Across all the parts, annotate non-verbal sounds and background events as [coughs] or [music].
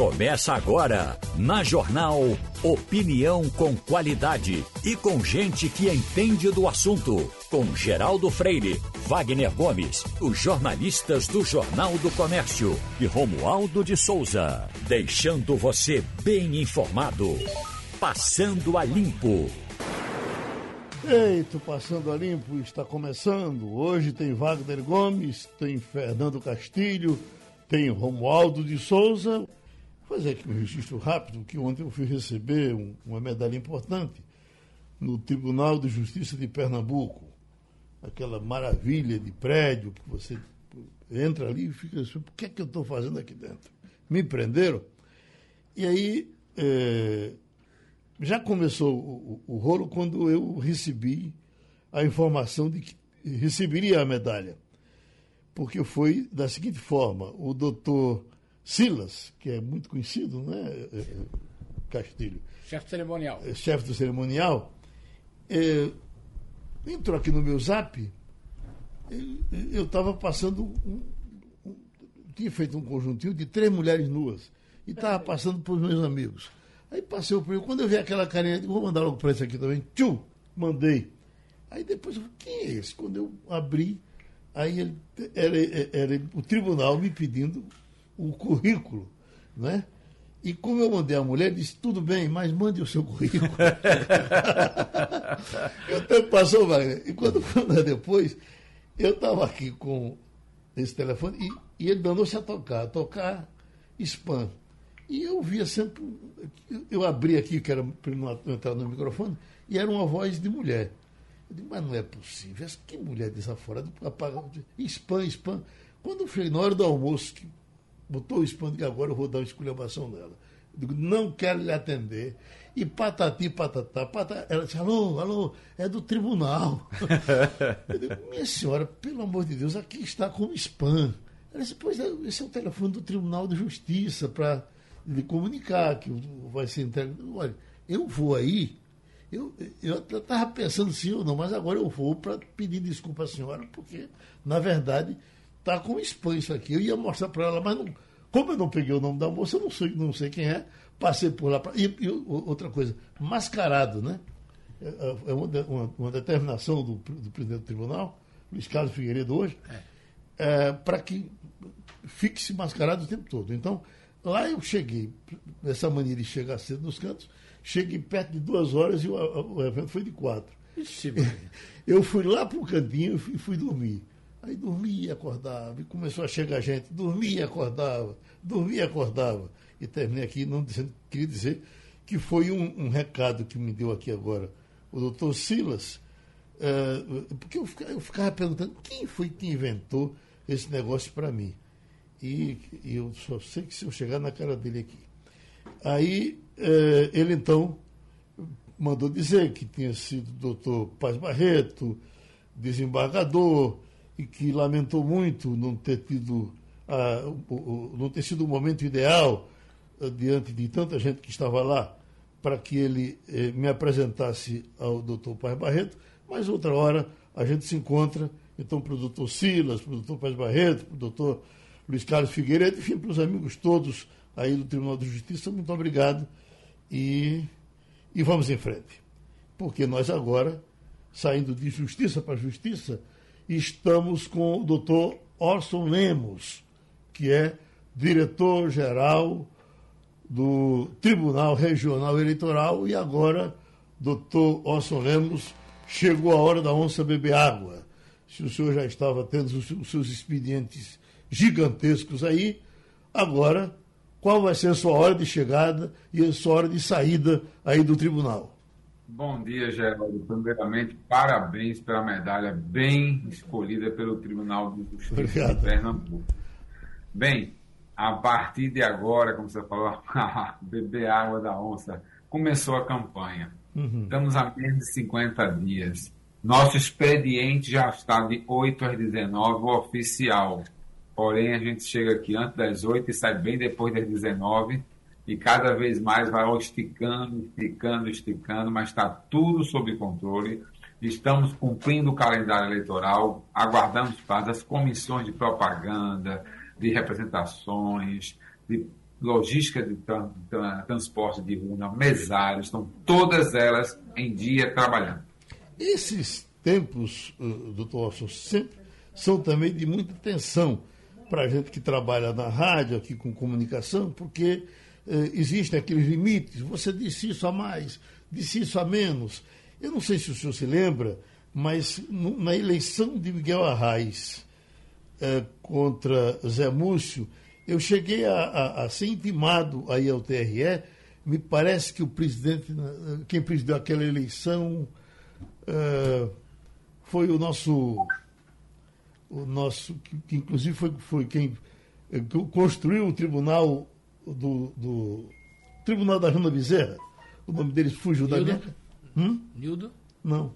Começa agora, na Jornal Opinião com qualidade e com gente que entende do assunto. Com Geraldo Freire, Wagner Gomes, os jornalistas do Jornal do Comércio e Romualdo de Souza. Deixando você bem informado. Passando a Limpo. Eita, Passando a Limpo está começando. Hoje tem Wagner Gomes, tem Fernando Castilho, tem Romualdo de Souza fazer aqui um registro rápido, que ontem eu fui receber um, uma medalha importante no Tribunal de Justiça de Pernambuco. Aquela maravilha de prédio que você entra ali e fica assim, o que é que eu estou fazendo aqui dentro? Me prenderam. E aí é, já começou o, o, o rolo quando eu recebi a informação de que receberia a medalha. Porque foi da seguinte forma, o doutor Silas, que é muito conhecido, né? É, é, Castilho. Chefe cerimonial. É, chefe do cerimonial. É, entrou aqui no meu zap. Eu estava passando. Um, um, tinha feito um conjuntinho de três mulheres nuas. E estava passando para os meus amigos. Aí passei o primeiro. Quando eu vi aquela carinha, eu digo, vou mandar logo para esse aqui também. Tchum! Mandei. Aí depois eu falei, quem é esse? Quando eu abri, aí ele, era, era o tribunal me pedindo o currículo, né? E como eu mandei a mulher, disse, tudo bem, mas mande o seu currículo. [laughs] o tempo passou, Wagner. E quando foi depois, eu estava aqui com esse telefone e, e ele danou-se a tocar, a tocar spam. E eu via sempre, eu abri aqui, que era para não entrar no microfone, e era uma voz de mulher. Eu disse, mas não é possível, que mulher dessa fora, apaga, spam, spam. Quando eu cheguei na hora do almoço, que botou o spam que agora eu vou dar uma esculhambação nela. Eu digo, não quero lhe atender. E patati, patatá, patatá. Ela disse, alô, alô, é do tribunal. [laughs] eu digo, minha senhora, pelo amor de Deus, aqui está com spam. Ela disse, pois é, esse é o telefone do Tribunal de Justiça para lhe comunicar que vai ser entregue. Olha, eu vou aí, eu estava pensando sim ou não, mas agora eu vou para pedir desculpa à senhora, porque, na verdade, Tá com spam isso aqui. Eu ia mostrar para ela, mas não, como eu não peguei o nome da moça, eu não sei, não sei quem é. Passei por lá. Pra, e, e, outra coisa, mascarado, né? É, é, é uma, uma, uma, determinação do, do, presidente do tribunal, Luiz Carlos Figueiredo, hoje, é. é para que fique-se mascarado o tempo todo. Então, lá eu cheguei, essa mania de chegar cedo nos cantos, cheguei perto de duas horas e o, o evento foi de quatro. Ixi, [laughs] eu fui lá para o cantinho e fui dormir. Aí dormia e acordava, e começou a chegar gente, dormia e acordava, dormia e acordava. E terminei aqui não dizendo, queria dizer que foi um, um recado que me deu aqui agora o doutor Silas, é, porque eu ficava, eu ficava, perguntando quem foi que inventou esse negócio para mim. E, e, eu só sei que se eu chegar na cara dele aqui. Aí é, ele então mandou dizer que tinha sido doutor Paz Barreto, desembargador, e que lamentou muito não ter tido uh, o, o, não ter sido o momento ideal uh, diante de tanta gente que estava lá para que ele eh, me apresentasse ao doutor Paz Barreto, mas outra hora a gente se encontra, então para o doutor Silas, para o doutor Paz Barreto, para o doutor Luiz Carlos Figueiredo, enfim, para os amigos todos aí do Tribunal de Justiça, muito obrigado e, e vamos em frente. Porque nós agora, saindo de justiça para justiça, estamos com o doutor Orson Lemos, que é diretor-geral do Tribunal Regional Eleitoral, e agora, doutor Orson Lemos, chegou a hora da onça beber água. Se o senhor já estava tendo os seus expedientes gigantescos aí, agora, qual vai ser a sua hora de chegada e a sua hora de saída aí do tribunal? Bom dia, Geraldo. Primeiramente, parabéns pela medalha bem escolhida pelo Tribunal de Justiça Obrigado. de Pernambuco. Bem, a partir de agora, como você falou, [laughs] beber água da onça, começou a campanha. Uhum. Estamos a menos de 50 dias. Nosso expediente já está de 8 às 19, o oficial. Porém, a gente chega aqui antes das 8 e sai bem depois das 19 e cada vez mais vai esticando, esticando, esticando, mas está tudo sob controle. Estamos cumprindo o calendário eleitoral, aguardamos para as comissões de propaganda, de representações, de logística de transporte de rua, mesários, estão todas elas em dia trabalhando. Esses tempos, uh, doutor Orson, sempre são também de muita tensão para a gente que trabalha na rádio, aqui com comunicação, porque existem aqueles limites. Você disse isso a mais, disse isso a menos. Eu não sei se o senhor se lembra, mas na eleição de Miguel Arraes uh, contra Zé Múcio, eu cheguei a, a, a, ser intimado aí ao TRE. Me parece que o presidente, quem presidiu aquela eleição, uh, foi o nosso, o nosso que, que inclusive foi, foi quem eh, construiu o tribunal do, do Tribunal da Jana Bezerra. O nome dele fugiu Nildo? da minha. Hum? Nildo? Não.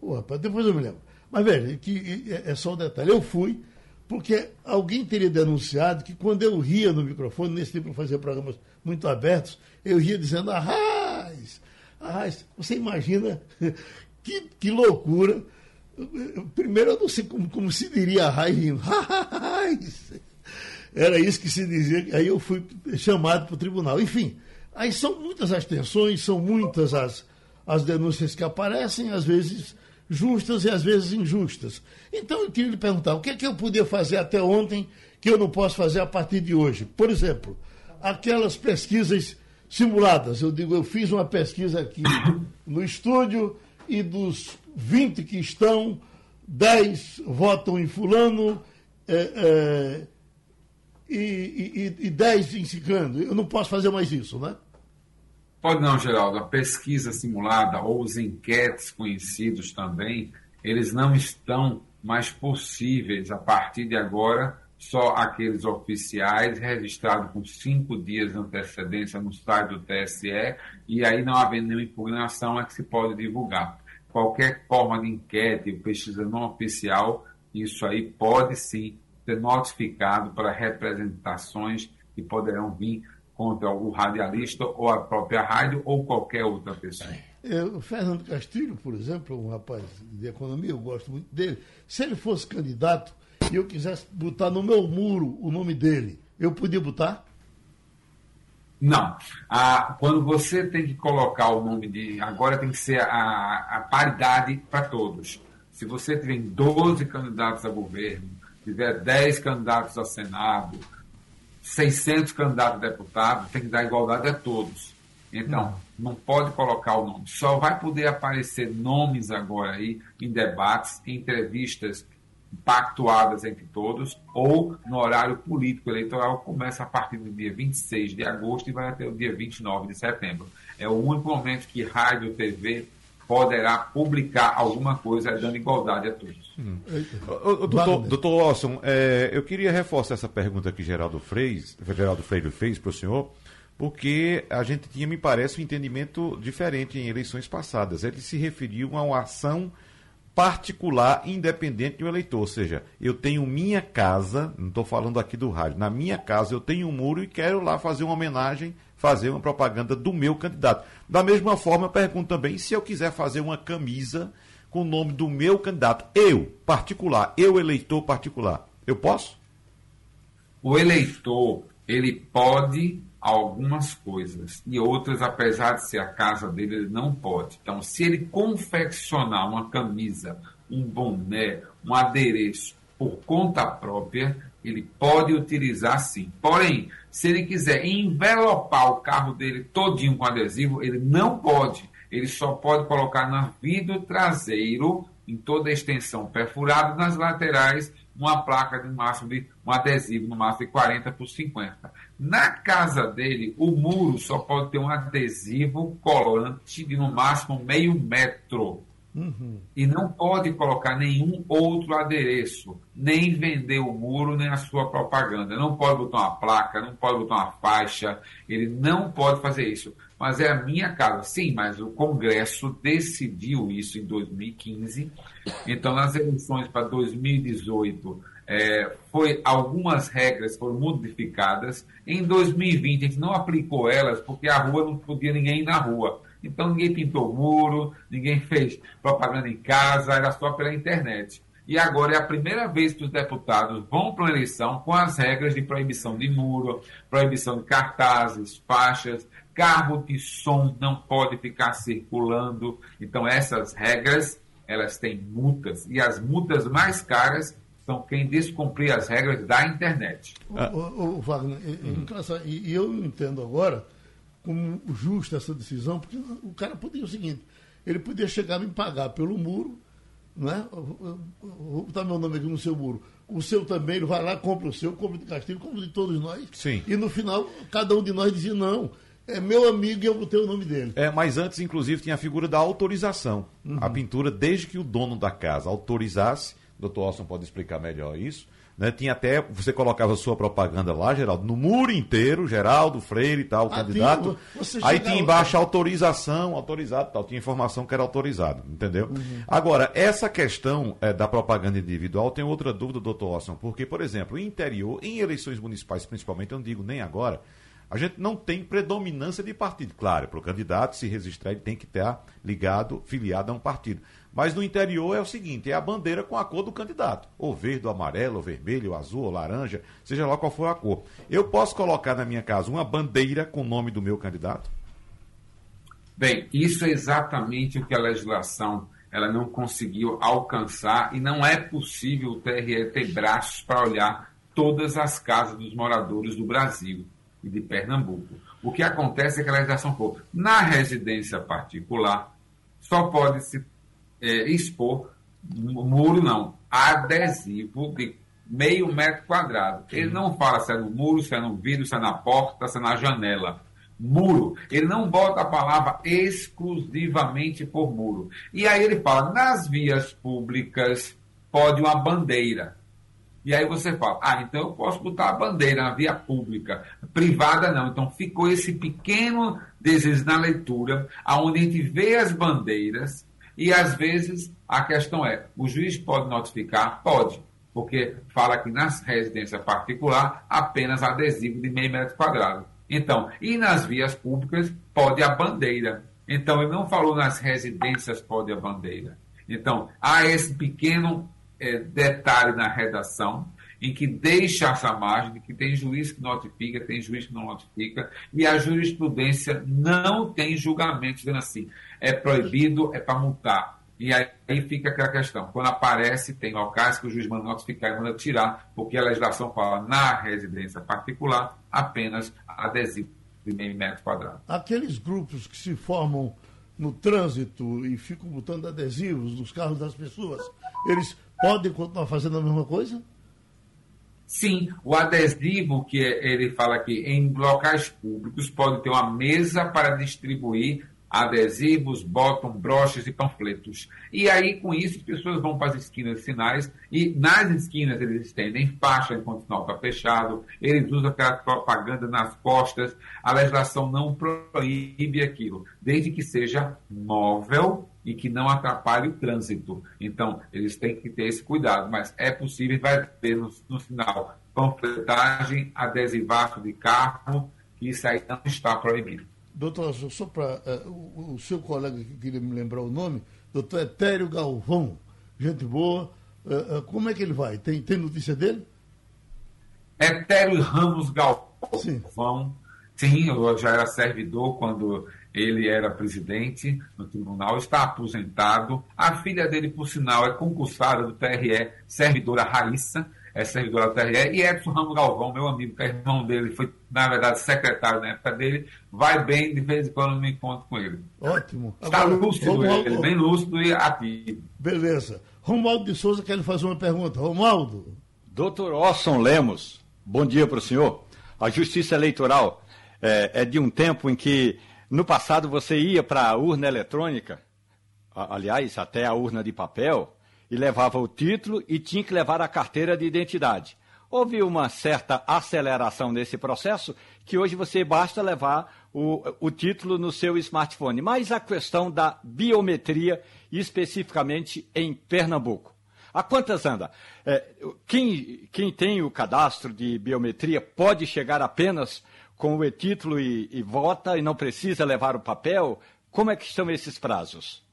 Oh, rapaz, depois eu me lembro. Mas veja, que é só um detalhe. Eu fui, porque alguém teria denunciado que quando eu ria no microfone, nesse tempo eu fazia programas muito abertos, eu ria dizendo, arraiz, arraiz. Você imagina [laughs] que, que loucura. Primeiro, eu não sei como, como se diria raiz rindo. Era isso que se dizia. Aí eu fui chamado para o tribunal. Enfim, aí são muitas as tensões, são muitas as, as denúncias que aparecem, às vezes justas e às vezes injustas. Então eu queria lhe perguntar: o que é que eu podia fazer até ontem que eu não posso fazer a partir de hoje? Por exemplo, aquelas pesquisas simuladas. Eu digo, eu fiz uma pesquisa aqui [coughs] no estúdio e dos 20 que estão, 10 votam em fulano é, é, e, e, e 10 em ciclano. Eu não posso fazer mais isso, né? Pode não, Geraldo. A pesquisa simulada ou os enquetes conhecidos também, eles não estão mais possíveis a partir de agora só aqueles oficiais registrados com cinco dias de antecedência no site do TSE, e aí não havendo nenhuma impugnação é que se pode divulgar. Qualquer forma de enquete, pesquisa não oficial, isso aí pode sim ser notificado para representações que poderão vir contra o radialista ou a própria rádio ou qualquer outra pessoa. É, o Fernando Castilho, por exemplo, um rapaz de economia, eu gosto muito dele. Se ele fosse candidato, e eu quisesse botar no meu muro o nome dele, eu podia botar? Não. Ah, quando você tem que colocar o nome de. Agora tem que ser a, a paridade para todos. Se você tiver 12 candidatos a governo, tiver 10 candidatos a Senado, 600 candidatos a deputado, tem que dar igualdade a todos. Então, não. não pode colocar o nome. Só vai poder aparecer nomes agora aí em debates, em entrevistas pactuadas entre todos, ou no horário político eleitoral, começa a partir do dia 26 de agosto e vai até o dia 29 de setembro. É o único momento que rádio TV poderá publicar alguma coisa dando igualdade a todos. Hum. O, o, doutor, doutor Lawson, é, eu queria reforçar essa pergunta que Geraldo Freire, Geraldo Freire fez para o senhor, porque a gente tinha, me parece, um entendimento diferente em eleições passadas. Ele se referiu a uma ação particular independente do eleitor. Ou seja, eu tenho minha casa, não estou falando aqui do rádio, na minha casa eu tenho um muro e quero lá fazer uma homenagem, fazer uma propaganda do meu candidato. Da mesma forma, eu pergunto também se eu quiser fazer uma camisa com o nome do meu candidato, eu, particular, eu eleitor particular, eu posso? O eleitor, ele pode algumas coisas e outras, apesar de ser a casa dele, ele não pode. Então, se ele confeccionar uma camisa, um boné, um adereço por conta própria, ele pode utilizar sim. Porém, se ele quiser envelopar o carro dele todinho com adesivo, ele não pode. Ele só pode colocar no vidro traseiro, em toda a extensão perfurado, nas laterais, uma placa de máximo de um adesivo no máximo de 40 por 50. Na casa dele, o muro só pode ter um adesivo colante de no máximo meio metro. Uhum. E não pode colocar nenhum outro adereço, nem vender o muro, nem a sua propaganda. Não pode botar uma placa, não pode botar uma faixa, ele não pode fazer isso. Mas é a minha casa. Sim, mas o Congresso decidiu isso em 2015. Então, nas eleições para 2018, é, foi algumas regras foram modificadas. Em 2020 a gente não aplicou elas porque a rua não podia ninguém ir na rua. Então ninguém pintou muro, ninguém [laughs] fez propaganda em casa, era só pela internet. E agora é a primeira vez que os deputados vão para uma eleição com as regras de proibição de muro, proibição de cartazes, faixas, carro de som não pode ficar circulando. Então, essas regras, elas têm multas. E as multas mais caras são quem descumprir as regras da internet. O, o, o Wagner, hum. e, e eu entendo agora como justa essa decisão, porque o cara podia o seguinte, ele podia chegar e me pagar pelo muro, não é? Vou botar meu nome aqui no seu muro. O seu também, ele vai lá, compra o seu, compra de Castilho, compra de todos nós. Sim. E no final, cada um de nós dizia, não, é meu amigo e eu botei o nome dele. É, mas antes, inclusive, tinha a figura da autorização. Uhum. A pintura, desde que o dono da casa autorizasse, o doutor Austin pode explicar melhor isso, né? Tinha até, você colocava sua propaganda lá, Geraldo, no muro inteiro, Geraldo, Freire e tal, ah, candidato. Tinha, aí tinha embaixo autorização, autorizado tal, tinha informação que era autorizado, entendeu? Uhum. Agora, essa questão é, da propaganda individual tem outra dúvida, doutor Austin, porque, por exemplo, em interior, em eleições municipais principalmente, eu não digo nem agora, a gente não tem predominância de partido. Claro, para o candidato se registrar, ele tem que estar ligado, filiado a um partido. Mas no interior é o seguinte: é a bandeira com a cor do candidato. Ou verde, ou amarelo, ou vermelho, ou azul, ou laranja, seja lá qual for a cor. Eu posso colocar na minha casa uma bandeira com o nome do meu candidato? Bem, isso é exatamente o que a legislação ela não conseguiu alcançar e não é possível o TRE ter braços para olhar todas as casas dos moradores do Brasil e de Pernambuco. O que acontece é que a legislação for na residência particular só pode se é, expor muro não, adesivo de meio metro quadrado. Ele não fala se é no muro, se é no vidro, se é na porta, se é na janela. Muro. Ele não bota a palavra exclusivamente por muro. E aí ele fala, nas vias públicas pode uma bandeira. E aí você fala, ah, então eu posso botar a bandeira na via pública, privada não. Então ficou esse pequeno desejo na leitura, aonde a gente vê as bandeiras e às vezes a questão é, o juiz pode notificar? Pode, porque fala que nas residências particular apenas adesivo de meio metro quadrado. Então, e nas vias públicas pode a bandeira. Então, ele não falou nas residências pode a bandeira. Então, há esse pequeno é, detalhe na redação, em que deixa essa margem que tem juiz que notifica, tem juiz que não notifica, e a jurisprudência não tem julgamento dizendo assim, é proibido, é para multar. E aí, aí, fica aquela questão. Quando aparece, tem locais que o juiz manda notificar e manda tirar, porque a legislação fala na residência particular apenas adesivo de meio metro quadrado. Aqueles grupos que se formam no trânsito e ficam botando adesivos nos carros das pessoas, eles podem continuar fazendo a mesma coisa? Sim, o adesivo que ele fala aqui, em locais públicos, pode ter uma mesa para distribuir adesivos, botam broches e panfletos. E aí, com isso, as pessoas vão para as esquinas sinais e nas esquinas eles estendem faixa enquanto o sinal está fechado, eles usam aquela propaganda nas costas. A legislação não proíbe aquilo, desde que seja móvel e que não atrapalhe o trânsito. Então, eles têm que ter esse cuidado, mas é possível, vai ter no, no sinal panfletagem, adesivaço de carro, que isso aí não está proibido. Doutor, só para. Uh, eh, o, o, seu colega que queria me lembrar o nome, doutor Etério Galvão, gente boa. Uh, uh, como é que ele vai? Tem, tem notícia dele? Etério Ramos Galvão. Sim. Sim, eu já era servidor quando ele era presidente no tribunal, está aposentado. A filha dele, por sinal, é concursada do TRE, servidora Raíssa, é servidora da TRE, e Edson Ramos Galvão, meu amigo, que é irmão dele, foi, na verdade, secretário na época dele, vai bem, de vez em quando eu me encontro com ele. Ótimo. Está Agora, lúcido Romualdo, ele, bem lúcido e ativo. Beleza. Romualdo de Souza quer lhe fazer uma pergunta. Romualdo. Doutor Orson Lemos, bom dia para o senhor. A justiça eleitoral é, é de um tempo em que no passado você ia para a urna eletrônica, aliás, até a urna de papel, e levava o título e tinha que levar a carteira de identidade. Houve uma certa aceleração nesse processo, que hoje você basta levar o, o título no seu smartphone. Mas a questão da biometria, especificamente em Pernambuco. A quantas anda? É, quem, quem tem o cadastro de biometria pode chegar apenas com o e-título e, e vota e não precisa levar o papel? Como é que estão esses prazos?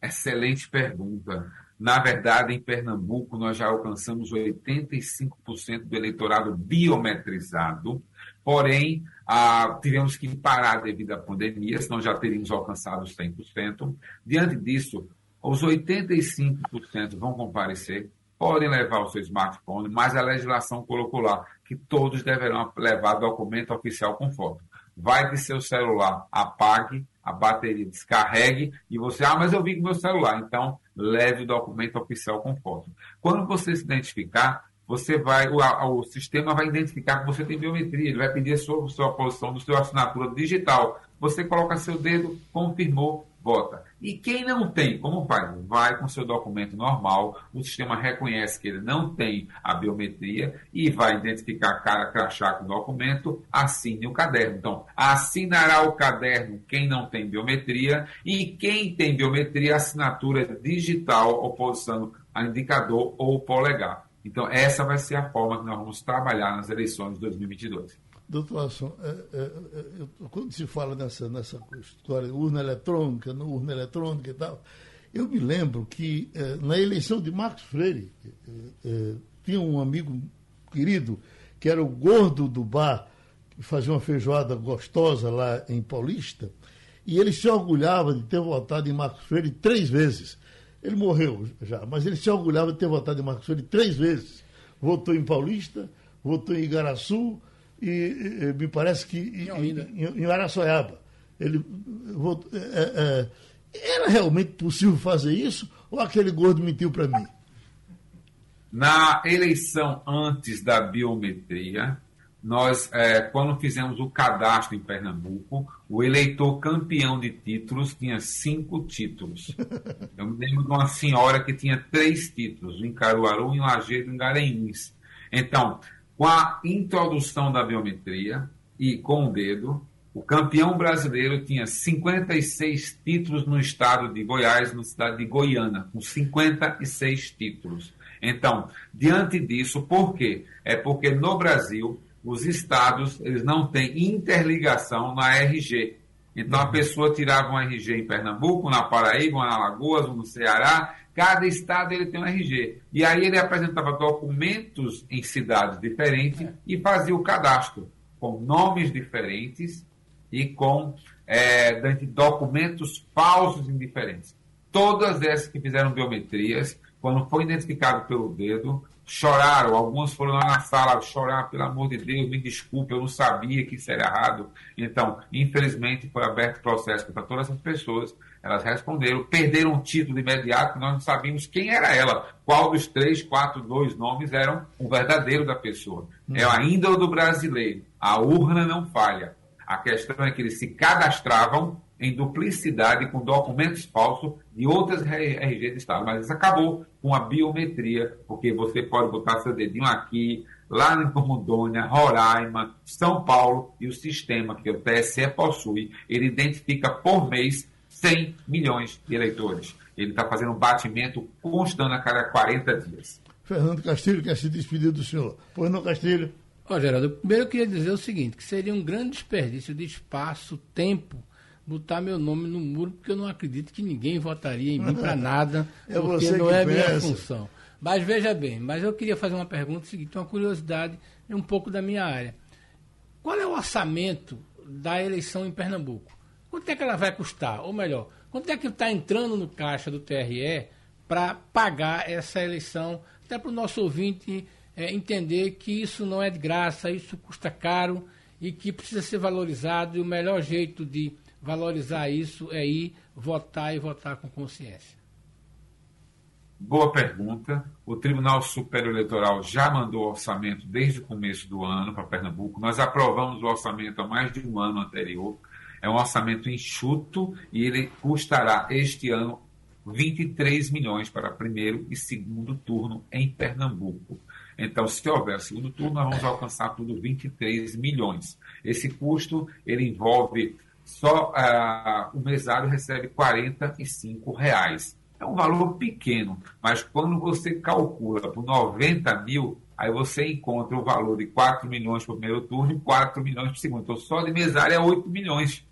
Excelente pergunta. Na verdade, em Pernambuco, nós já alcançamos 85% do eleitorado biometrizado, porém, ah, tivemos que parar devido à pandemia, senão já teríamos alcançado os 100%. Diante disso, os 85% vão comparecer, podem levar o seu smartphone, mas a legislação colocou lá que todos deverão levar documento oficial com foto. Vai que seu celular apague, a bateria descarregue e você, ah, mas eu vi com meu celular. Então, leve o documento oficial com foto. Quando você se identificar, você vai, o, o sistema vai identificar que você tem biometria, ele vai pedir a sua, a sua posição do seu assinatura digital. Você coloca seu dedo, confirmou, vota. E quem não tem, como faz? Vai com seu documento normal, o sistema reconhece que ele não tem a biometria e vai identificar a cara crachá com o documento, assine o caderno. Então, assinará o caderno quem não tem biometria e quem tem biometria, assinatura digital, oposição a indicador ou polegar. Então, essa vai ser a forma que nós vamos trabalhar nas eleições de 2022. Doutor Asson, é, é, é, quando se fala nessa, nessa história urna eletrônica, não urna eletrônica e tal, eu me lembro que é, na eleição de Marcos Freire, é, é, tinha um amigo querido que era o gordo do bar, que fazia uma feijoada gostosa lá em Paulista, e ele se orgulhava de ter votado em Marcos Freire três vezes. Ele morreu já, mas ele se orgulhava de ter votado em Marcos Freire três vezes. Votou em Paulista, votou em Igaraçu, e, e me parece que em, em, em Araçoiaba. Ele voltou, é, é, era realmente possível fazer isso ou aquele gordo mentiu para mim? Na eleição antes da biometria, nós, é, quando fizemos o cadastro em Pernambuco, o eleitor campeão de títulos tinha cinco títulos. [laughs] Eu me lembro de uma senhora que tinha três títulos, em Caruaru, em Lajeado, em Garanhuns. Então, com a introdução da biometria e com o dedo, o campeão brasileiro tinha 56 títulos no estado de Goiás, na cidade de Goiânia, com 56 títulos. Então, diante disso, por quê? É porque no Brasil, os estados eles não têm interligação na RG. Então, a pessoa tirava um RG em Pernambuco, na Paraíba, na Alagoas, no Ceará, Cada estado ele tem um RG. E aí ele apresentava documentos em cidades diferentes é. e fazia o cadastro com nomes diferentes e com é, documentos falsos em diferentes. Todas essas que fizeram biometrias, quando foi identificado pelo dedo, choraram. Alguns foram lá na sala chorar, pelo amor de Deus, me desculpe, eu não sabia que isso era errado. Então, infelizmente, foi aberto processo para todas essas pessoas elas responderam, perderam o título imediato, nós não sabíamos quem era ela, qual dos três, quatro, dois nomes eram o verdadeiro da pessoa. Hum. É a índole do brasileiro. A urna não falha. A questão é que eles se cadastravam em duplicidade com documentos falsos de outras RG de Estado. Mas isso acabou com a biometria, porque você pode botar seu dedinho aqui, lá em Rondônia, Roraima, São Paulo, e o sistema que o TSE possui, ele identifica por mês 100 milhões de eleitores. Ele está fazendo um batimento constante a cada 40 dias. Fernando Castilho quer se despedir do senhor. Pois não, Castilho? Ó, Geraldo, primeiro eu queria dizer o seguinte, que seria um grande desperdício de espaço, tempo, botar meu nome no muro, porque eu não acredito que ninguém votaria em mim para [laughs] nada, é porque não é pensa. minha função. Mas veja bem, mas eu queria fazer uma pergunta seguinte, uma curiosidade um pouco da minha área. Qual é o orçamento da eleição em Pernambuco? Quanto é que ela vai custar? Ou melhor, quanto é que está entrando no caixa do TRE para pagar essa eleição? Até para o nosso ouvinte é, entender que isso não é de graça, isso custa caro e que precisa ser valorizado. E o melhor jeito de valorizar isso é ir votar e votar com consciência. Boa pergunta. O Tribunal Superior Eleitoral já mandou orçamento desde o começo do ano para Pernambuco. Nós aprovamos o orçamento há mais de um ano anterior. É um orçamento enxuto e ele custará este ano 23 milhões para primeiro e segundo turno em Pernambuco. Então, se houver segundo turno, nós vamos alcançar tudo 23 milhões. Esse custo ele envolve só uh, o mesário recebe 45 reais. É um valor pequeno, mas quando você calcula por 90 mil, aí você encontra o valor de 4 milhões para o primeiro turno e 4 milhões para o segundo. Então, só de mesário é 8 milhões.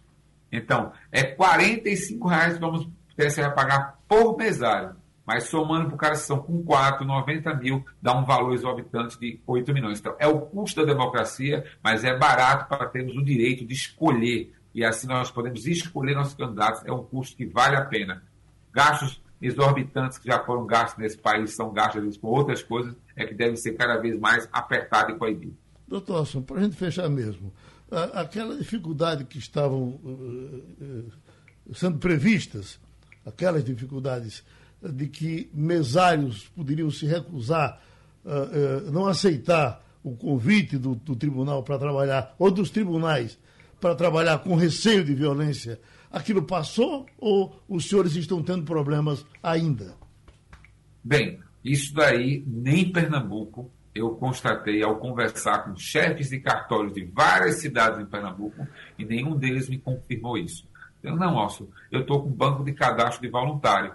Então, é R$ reais que vamos, você vai pagar por mesário. Mas somando para o cara, são com 4, 90 mil, dá um valor exorbitante de 8 milhões. Então, é o custo da democracia, mas é barato para termos o direito de escolher. E assim nós podemos escolher nossos candidatos. É um custo que vale a pena. Gastos exorbitantes que já foram gastos nesse país são gastos com outras coisas, é que devem ser cada vez mais apertados e coibidos. Doutor Asson, para a gente fechar mesmo, aquela dificuldade que estavam uh, uh, sendo previstas, aquelas dificuldades de que mesários poderiam se recusar, uh, não aceitar o convite do, do tribunal para trabalhar, ou dos tribunais para trabalhar com receio de violência, aquilo passou ou os senhores estão tendo problemas ainda? Bem, isso daí nem em Pernambuco eu constatei ao conversar com chefes de cartórios de várias cidades em Pernambuco e nenhum deles me confirmou isso. Eu não, Alcio, eu estou com banco de cadastro de voluntário.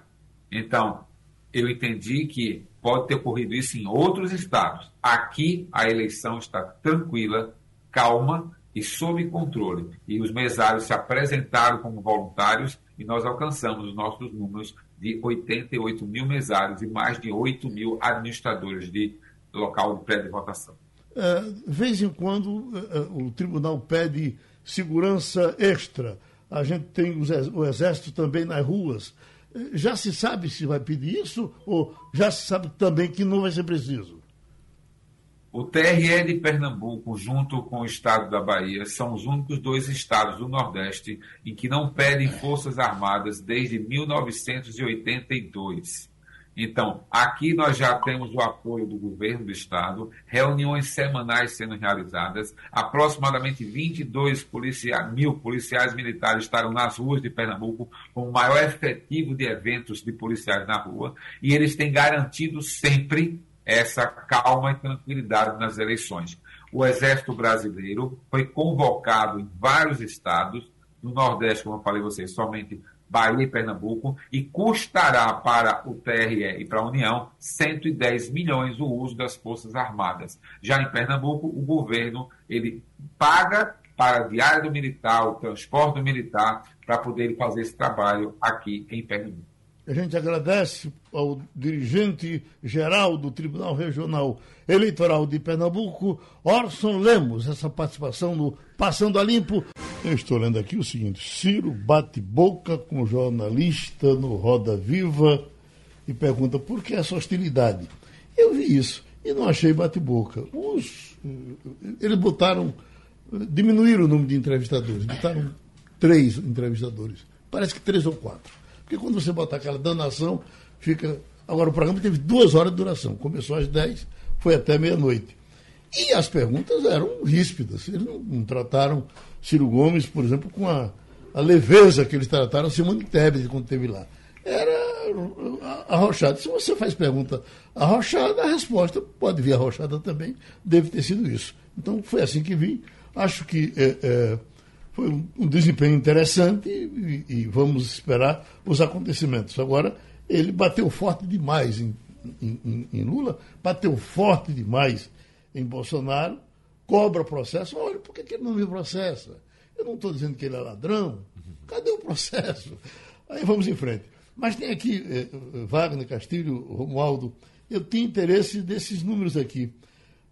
Então, eu entendi que pode ter ocorrido isso em outros estados. Aqui a eleição está tranquila, calma e sob controle. E os mesários se apresentaram como voluntários e nós alcançamos os nossos números de 88 mil mesários e mais de 8 mil administradores de local de pré-votação. É, de vez em quando é, é, o tribunal pede segurança extra. A gente tem o exército também nas ruas. Já se sabe se vai pedir isso ou já se sabe também que não vai ser preciso? O TRE de Pernambuco, junto com o estado da Bahia, são os únicos dois estados do Nordeste em que não pedem forças armadas desde 1982. Então, aqui nós já temos o apoio do governo do estado, reuniões semanais sendo realizadas, aproximadamente 22 policia mil policiais militares estarão nas ruas de Pernambuco com o maior efetivo de eventos de policiais na rua, e eles têm garantido sempre essa calma e tranquilidade nas eleições. O Exército Brasileiro foi convocado em vários estados, no Nordeste, como eu falei a vocês, somente Bahia e Pernambuco, e custará para o TRE e para a União 110 milhões o uso das Forças Armadas. Já em Pernambuco, o governo ele paga para a diária do militar, o transporte do militar, para poder fazer esse trabalho aqui em Pernambuco. A gente agradece ao dirigente geral do Tribunal Regional Eleitoral de Pernambuco, Orson Lemos, essa participação no Passando a Limpo. Eu estou lendo aqui o seguinte: Ciro bate boca com jornalista no Roda Viva e pergunta por que essa hostilidade. Eu vi isso e não achei bate-boca. Os, eles botaram, diminuíram o número de entrevistadores, botaram três entrevistadores. Parece que três ou quatro. Porque quando você botar aquela danação, fica. Agora, o programa teve duas horas de duração. Começou às 10, foi até meia-noite. E as perguntas eram ríspidas. Eles não, não, trataram Ciro Gomes, por exemplo, com a, a leveza que eles trataram Simone Tebet quando esteve lá. Era arrochado. Se você faz pergunta arrochada, a resposta pode vir arrochada também. Deve ter sido isso. Então, foi assim que vi. Acho que. É, é, foi um, desempenho interessante e, e, vamos esperar os acontecimentos. Agora, ele bateu forte demais em, em, em, Lula, bateu forte demais em Bolsonaro, cobra processo. Olha, por que, que ele não me processa? Eu não estou dizendo que ele é ladrão. Cadê o processo? Aí vamos em frente. Mas tem aqui, eh, Wagner, Castilho, Romualdo, eu tenho interesse desses números aqui.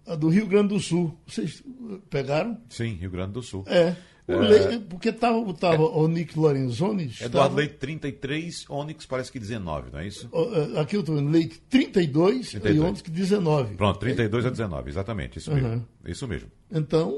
A do Rio Grande do Sul. Vocês pegaram? Sim, Rio Grande do Sul. É. É. Leite, porque estava tava é, Onyx Lorenzoni. Eduardo estava, Leite 33, Onyx parece que 19, não é isso? É, aqui eu estou vendo Leite 32, 32. e Onyx 19. Pronto, 32 a 19, exatamente, isso uhum. mesmo. Isso mesmo. Então,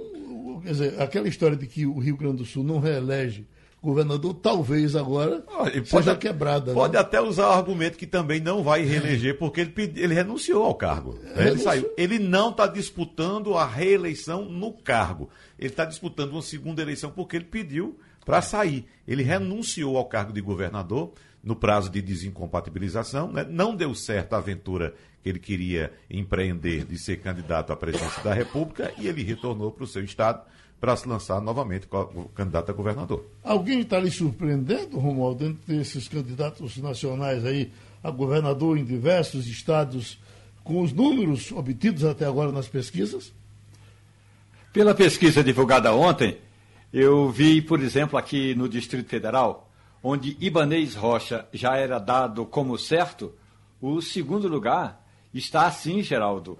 quer dizer, aquela história de que o Rio Grande do Sul não reelege governador, talvez agora Olha, seja quebrada. Pode né? até usar o argumento que também não vai reeleger, porque ele, ele renunciou ao cargo. Né? Ele saiu. Ele não está disputando a reeleição no cargo. Ele está disputando uma segunda eleição porque ele pediu para sair. Ele renunciou ao cargo de governador no prazo de desincompatibilização. Né? Não deu certo a aventura que ele queria empreender de ser candidato à presidência da República e ele retornou para o seu estado para se lançar novamente como candidato a governador. Alguém está lhe surpreendendo, Romualdo, entre esses candidatos nacionais aí a governador em diversos estados, com os números obtidos até agora nas pesquisas? Pela pesquisa divulgada ontem, eu vi, por exemplo, aqui no Distrito Federal, onde Ibanês Rocha já era dado como certo, o segundo lugar está assim, Geraldo,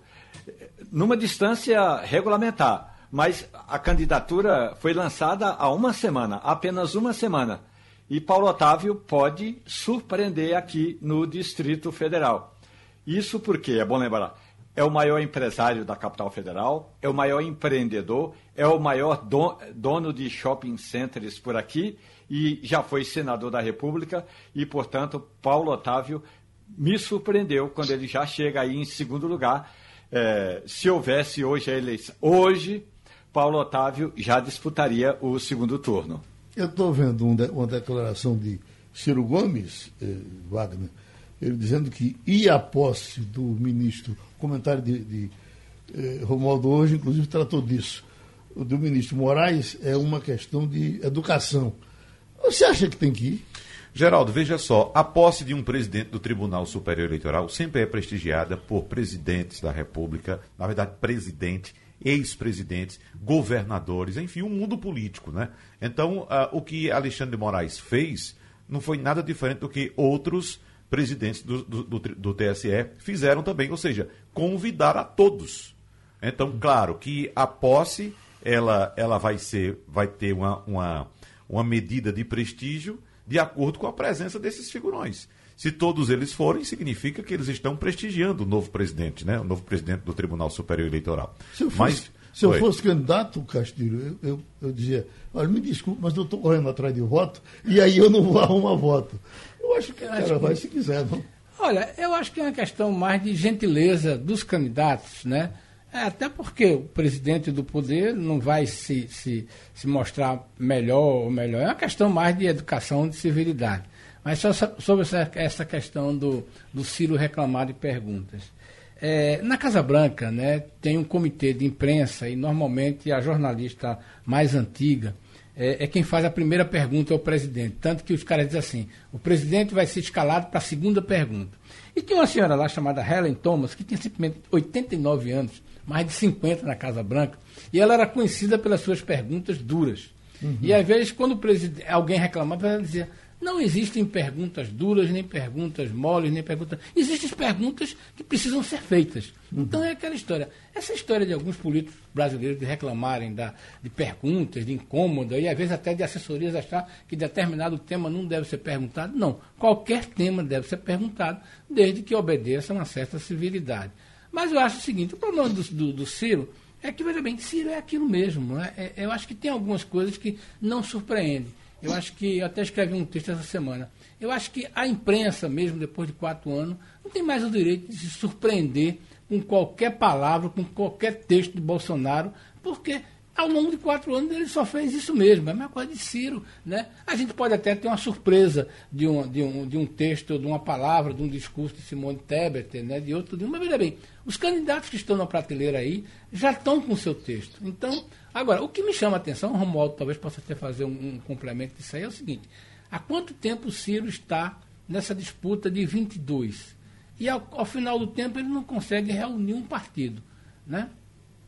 numa distância regulamentar. Mas a candidatura foi lançada há uma semana, apenas uma semana. E Paulo Otávio pode surpreender aqui no Distrito Federal. Isso porque, é bom lembrar, é o maior empresário da capital federal, é o maior empreendedor, é o maior dono de shopping centers por aqui e já foi senador da República e, portanto, Paulo Otávio me surpreendeu quando ele já chega aí em segundo lugar. É, se houvesse hoje a eleição, hoje Paulo Otávio já disputaria o segundo turno. Eu estou vendo um uma declaração de Ciro Gomes, eh, Wagner, ele dizendo que ia a posse do ministro, comentário de, de eh, Romualdo hoje, inclusive, tratou disso. O do ministro Moraes é uma questão de educação. Você acha que tem que ir? Geraldo, veja só, a posse de um presidente do Tribunal Superior Eleitoral sempre é prestigiada por presidentes da República, na verdade, presidente ex-presidentes, governadores, enfim, o um mundo político, né? Então, uh, o que Alexandre de Moraes fez não foi nada diferente do que outros presidentes do, do, do, do TSE fizeram também, ou seja, convidar a todos. Então, claro que a posse ela, ela vai ser, vai ter uma, uma, uma medida de prestígio de acordo com a presença desses figurões. Se todos eles forem, significa que eles estão prestigiando o novo presidente, né? o novo presidente do Tribunal Superior Eleitoral. Se eu fosse, mas, se eu fosse candidato, Castilho, eu, eu, eu, dizia, olha, me desculpe, mas eu estou correndo atrás de voto e aí eu não vou arrumar voto. Eu acho que o cara vai se quiser, não? Olha, eu acho que é uma questão mais de gentileza dos candidatos, né? É, até porque o presidente do poder não vai se, se, se mostrar melhor ou melhor. É uma questão mais de educação, de civilidade. Mas só sobre essa, essa questão do, do Ciro reclamar de perguntas. É, na Casa Branca né, tem um comitê de imprensa e normalmente a jornalista mais antiga é, é, quem faz a primeira pergunta ao presidente. Tanto que os caras dizem assim: o presidente vai ser escalado para a segunda pergunta. E tinha uma senhora lá chamada Helen Thomas, que tinha simplesmente 89 anos, mais de 50 na Casa Branca, e ela era conhecida pelas suas perguntas duras. Uhum. E às vezes, quando alguém reclamava, ela dizia: não existem perguntas duras, nem perguntas moles, nem perguntas. Existem perguntas que precisam ser feitas. Uhum. Então é aquela história. Essa história de alguns políticos brasileiros de reclamarem da, de perguntas, de incômoda, e às vezes até de assessorias achar que determinado tema não deve ser perguntado. Não. Qualquer tema deve ser perguntado, desde que obedeça a uma certa civilidade. Mas eu acho o seguinte: o problema do, do, do Ciro é que, veja bem, Ciro é aquilo mesmo. É? É, eu acho que tem algumas coisas que não surpreendem. Eu acho que, eu até escrevi um texto essa semana, eu acho que a imprensa, mesmo depois de quatro anos, não tem mais o direito de se surpreender com qualquer palavra, com qualquer texto de Bolsonaro, porque ao longo de quatro anos ele só fez isso mesmo, é a mesma coisa de Ciro. Né? A gente pode até ter uma surpresa de um, de um, de um texto, de uma palavra, de um discurso de Simone Tebet, né? de outro, de uma. Mas veja bem, os candidatos que estão na prateleira aí já estão com o seu texto. Então, agora, o que me chama a atenção, Romualdo talvez possa até fazer um, um complemento disso aí, é o seguinte: há quanto tempo o Ciro está nessa disputa de 22? E ao, ao final do tempo ele não consegue reunir um partido. Né?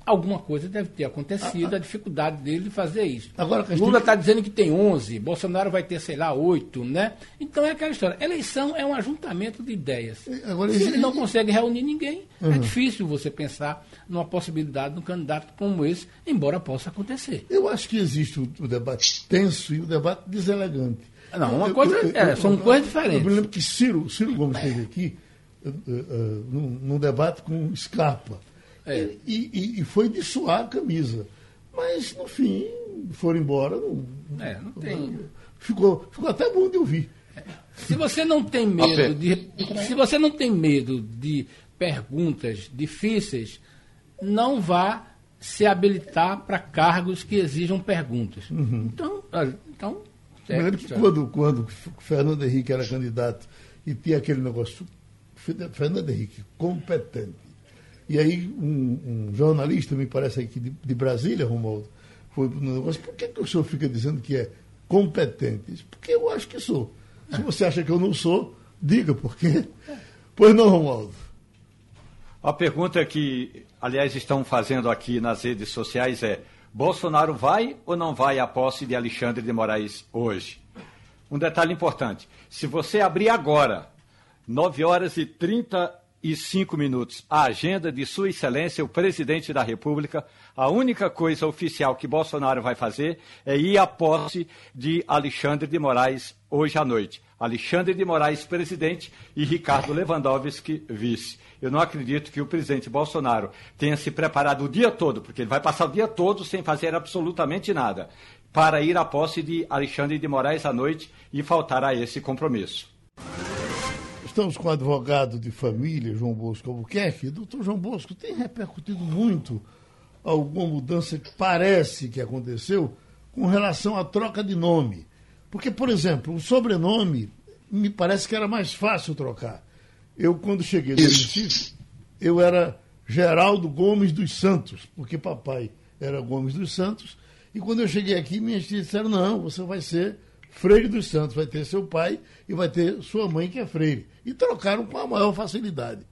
Alguma coisa deve ter acontecido, a dificuldade dele de fazer isso. Agora, Lula está dizendo que tem 11, Bolsonaro vai ter, sei lá, 8, né? Então é aquela história. Eleição é um ajuntamento de ideias. Agora, Se ele não consegue reunir ninguém, é uhum. é difícil você pensar numa possibilidade de um candidato como esse, embora possa acontecer. Eu acho que existe o, o debate tenso e o debate deselegante. Não, uma coisa, eu, eu, é, são eu, coisas diferentes. Eu me lembro que Ciro, Ciro Gomes esteve aqui uh, uh, num, num debate com Scarpa. É. E, e, e, foi de suar a camisa. Mas, no fim, foram embora. Não, é, não tem. Ficou, ficou até bom de ouvir. Se você não tem medo de. Se você não tem medo de perguntas difíceis, não vá se habilitar para cargos que exijam perguntas. Uhum. Então, então lembro que quando, quando Fernando Henrique era candidato e tinha aquele negócio, Fernando Henrique, competente, e aí um, um jornalista, me parece aqui de, de Brasília, Romualdo, foi para o negócio, por que, que o senhor fica dizendo que é competente? Porque eu acho que sou. Se você acha que eu não sou, diga por quê. Pois não, Romualdo. A pergunta que, aliás, estão fazendo aqui nas redes sociais é: Bolsonaro vai ou não vai à posse de Alexandre de Moraes hoje? Um detalhe importante: se você abrir agora 9 horas e 35 minutos. A agenda de Sua Excelência, o presidente da República. A única coisa oficial que Bolsonaro vai fazer é ir à posse de Alexandre de Moraes hoje à noite. Alexandre de Moraes, presidente, e Ricardo Lewandowski, vice. Eu não acredito que o presidente Bolsonaro tenha se preparado o dia todo, porque ele vai passar o dia todo sem fazer absolutamente nada, para ir à posse de Alexandre de Moraes à noite e faltar a esse compromisso. Estamos com o advogado de família, João Bosco Albuquerque. Doutor João Bosco, tem repercutido muito alguma mudança que parece que aconteceu com relação à troca de nome. Porque, por exemplo, o sobrenome me parece que era mais fácil trocar. Eu, quando cheguei no Recife, eu era Geraldo Gomes dos Santos, porque papai era Gomes dos Santos. E quando eu cheguei aqui, minhas tias disseram: não, você vai ser Freire dos Santos, vai ter seu pai e vai ter sua mãe, que é Freire. E trocaram com a maior facilidade.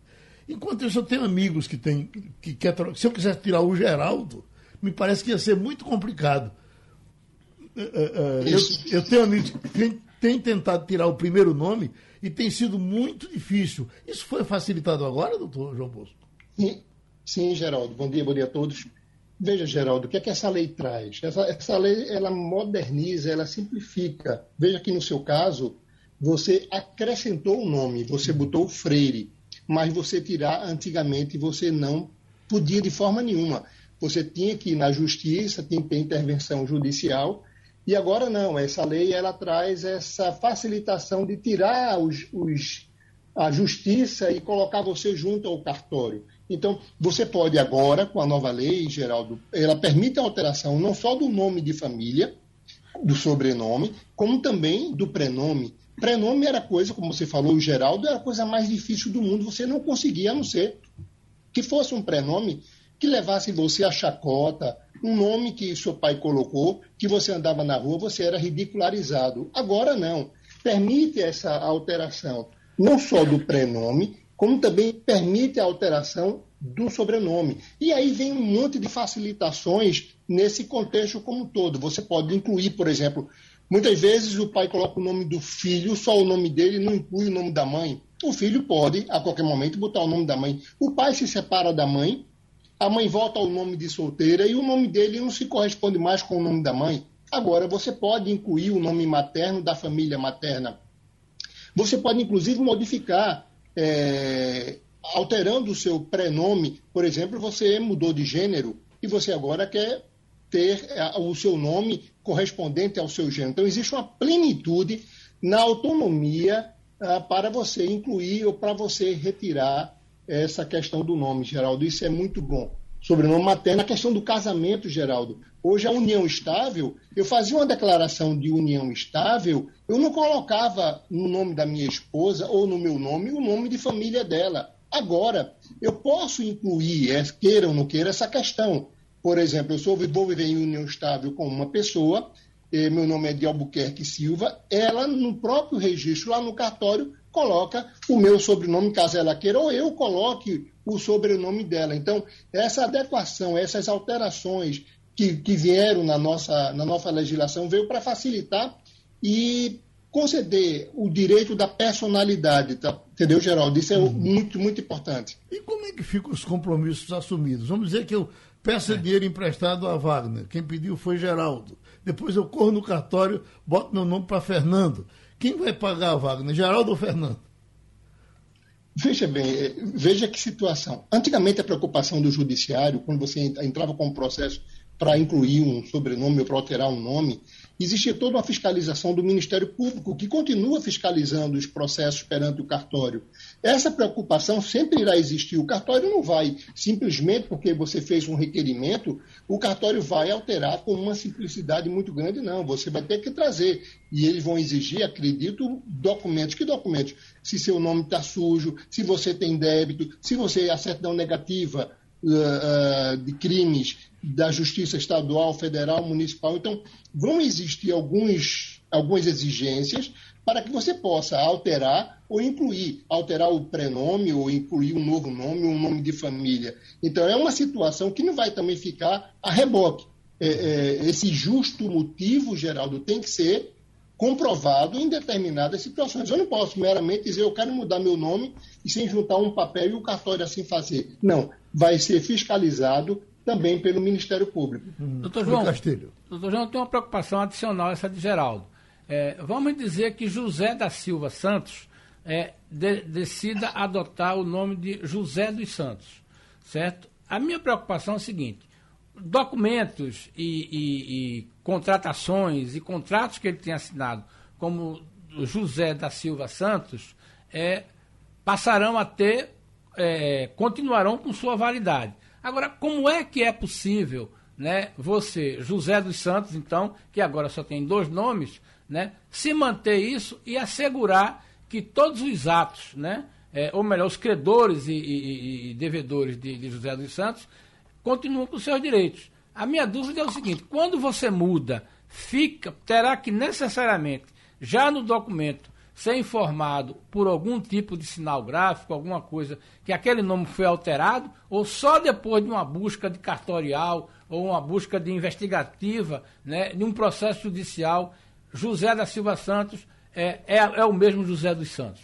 Enquanto isso, eu tenho amigos que têm. Que quer trocar. Se eu quisesse tirar o Geraldo, me parece que ia ser muito complicado. É, é, é, eu, eu tenho amigos que têm tentado tirar o primeiro nome e tem sido muito difícil. Isso foi facilitado agora, doutor João Bosco? Sim, sim, Geraldo. Bom dia, bom dia a todos. Veja, Geraldo, o que é que essa lei traz? Essa, essa lei, ela moderniza, ela simplifica. Veja que no seu caso, você acrescentou o nome, você botou Freire, mas você tirar, antigamente, você não podia de forma nenhuma. Você tinha que ir na justiça, tinha que ter intervenção judicial, e agora não, essa lei ela traz essa facilitação de tirar os, os, a justiça e colocar você junto ao cartório. Então, você pode agora, com a nova lei, Geraldo, ela permite a alteração não só do nome de família, do sobrenome, como também do prenome. Prenome era coisa, como você falou, o Geraldo, era a coisa mais difícil do mundo, você não conseguia, a não ser que fosse um prenome que levasse você a chacota, um nome que seu pai colocou, que você andava na rua, você era ridicularizado. Agora não. Permite essa alteração, não só do prenome, como também permite a alteração do sobrenome. E aí vem um monte de facilitações nesse contexto como um todo. Você pode incluir, por exemplo, muitas vezes o pai coloca o nome do filho, só o nome dele, não inclui o nome da mãe. O filho pode, a qualquer momento, botar o nome da mãe. O pai se separa da mãe, a mãe volta ao nome de solteira e o nome dele não se corresponde mais com o nome da mãe. Agora, você pode incluir o nome materno da família materna. Você pode, inclusive, modificar, é, alterando o seu prenome. Por exemplo, você mudou de gênero e você agora quer ter é, o seu nome correspondente ao seu gênero. Então, existe uma plenitude na autonomia ah, para você incluir ou para você retirar essa questão do nome, Geraldo. Isso é muito bom. Sobrenome materno, a questão do casamento, Geraldo. Hoje a união estável, eu fazia uma declaração de união estável, eu não colocava no nome da minha esposa ou no meu nome o nome de família dela. Agora, eu posso incluir, é, queira ou não queira, essa questão. Por exemplo, eu sou, vou viver em união estável com uma pessoa, eh, meu nome é de Albuquerque Silva, ela, no próprio registro, lá no cartório, coloca o meu sobrenome, caso ela queira, ou eu coloque o sobrenome dela. Então, essa adequação, essas alterações que, que vieram na nossa, na nossa legislação veio para facilitar e conceder o direito da personalidade, tá? entendeu, Geraldo? Isso é uhum. muito, muito importante. E como é que ficam os compromissos assumidos? Vamos dizer que eu peço é. dinheiro emprestado a Wagner. Quem pediu foi Geraldo. Depois eu corro no cartório, boto meu nome para Fernando. Quem vai pagar a Wagner, Geraldo ou Fernando? Veja bem, é, veja que situação. Antigamente a preocupação do judiciário, quando você entrava com um processo para incluir um sobrenome ou para alterar um nome, existia toda uma fiscalização do Ministério Público, que continua fiscalizando os processos perante o cartório. Essa preocupação sempre irá existir. O cartório não vai, simplesmente porque você fez um requerimento, o cartório vai alterar com uma simplicidade muito grande, não. Você vai ter que trazer. E eles vão exigir, acredito, documentos. Que documentos? Se seu nome está sujo, se você tem débito, se você a certidão negativa uh, uh, de crimes da Justiça Estadual, Federal, Municipal. Então, vão existir alguns, algumas exigências para que você possa alterar ou incluir, alterar o prenome ou incluir um novo nome, um nome de família. Então, é uma situação que não vai também ficar a reboque. É, é, esse justo motivo, Geraldo, tem que ser comprovado em determinadas situações. Eu não posso meramente dizer eu quero mudar meu nome e sem juntar um papel e o cartório assim fazer. Não, vai ser fiscalizado também pelo Ministério Público. Hum. Doutor João, Castilho. doutor João, tem uma preocupação adicional essa de Geraldo. É, vamos dizer que José da Silva Santos é, de, decida adotar o nome de José dos Santos, certo? A minha preocupação é a seguinte: documentos e, e, e contratações e contratos que ele tem assinado, como José da Silva Santos, é, passarão a ter, é, continuarão com sua validade. Agora, como é que é possível, né, você, José dos Santos, então, que agora só tem dois nomes, né, se manter isso e assegurar que todos os atos, né, é, ou melhor, os credores e, e, e devedores de, de José dos Santos, continuam com seus direitos. A minha dúvida é o seguinte: quando você muda, fica, terá que necessariamente, já no documento, ser informado por algum tipo de sinal gráfico, alguma coisa, que aquele nome foi alterado, ou só depois de uma busca de cartorial ou uma busca de investigativa, né, de um processo judicial, José da Silva Santos é, é, é o mesmo José dos Santos?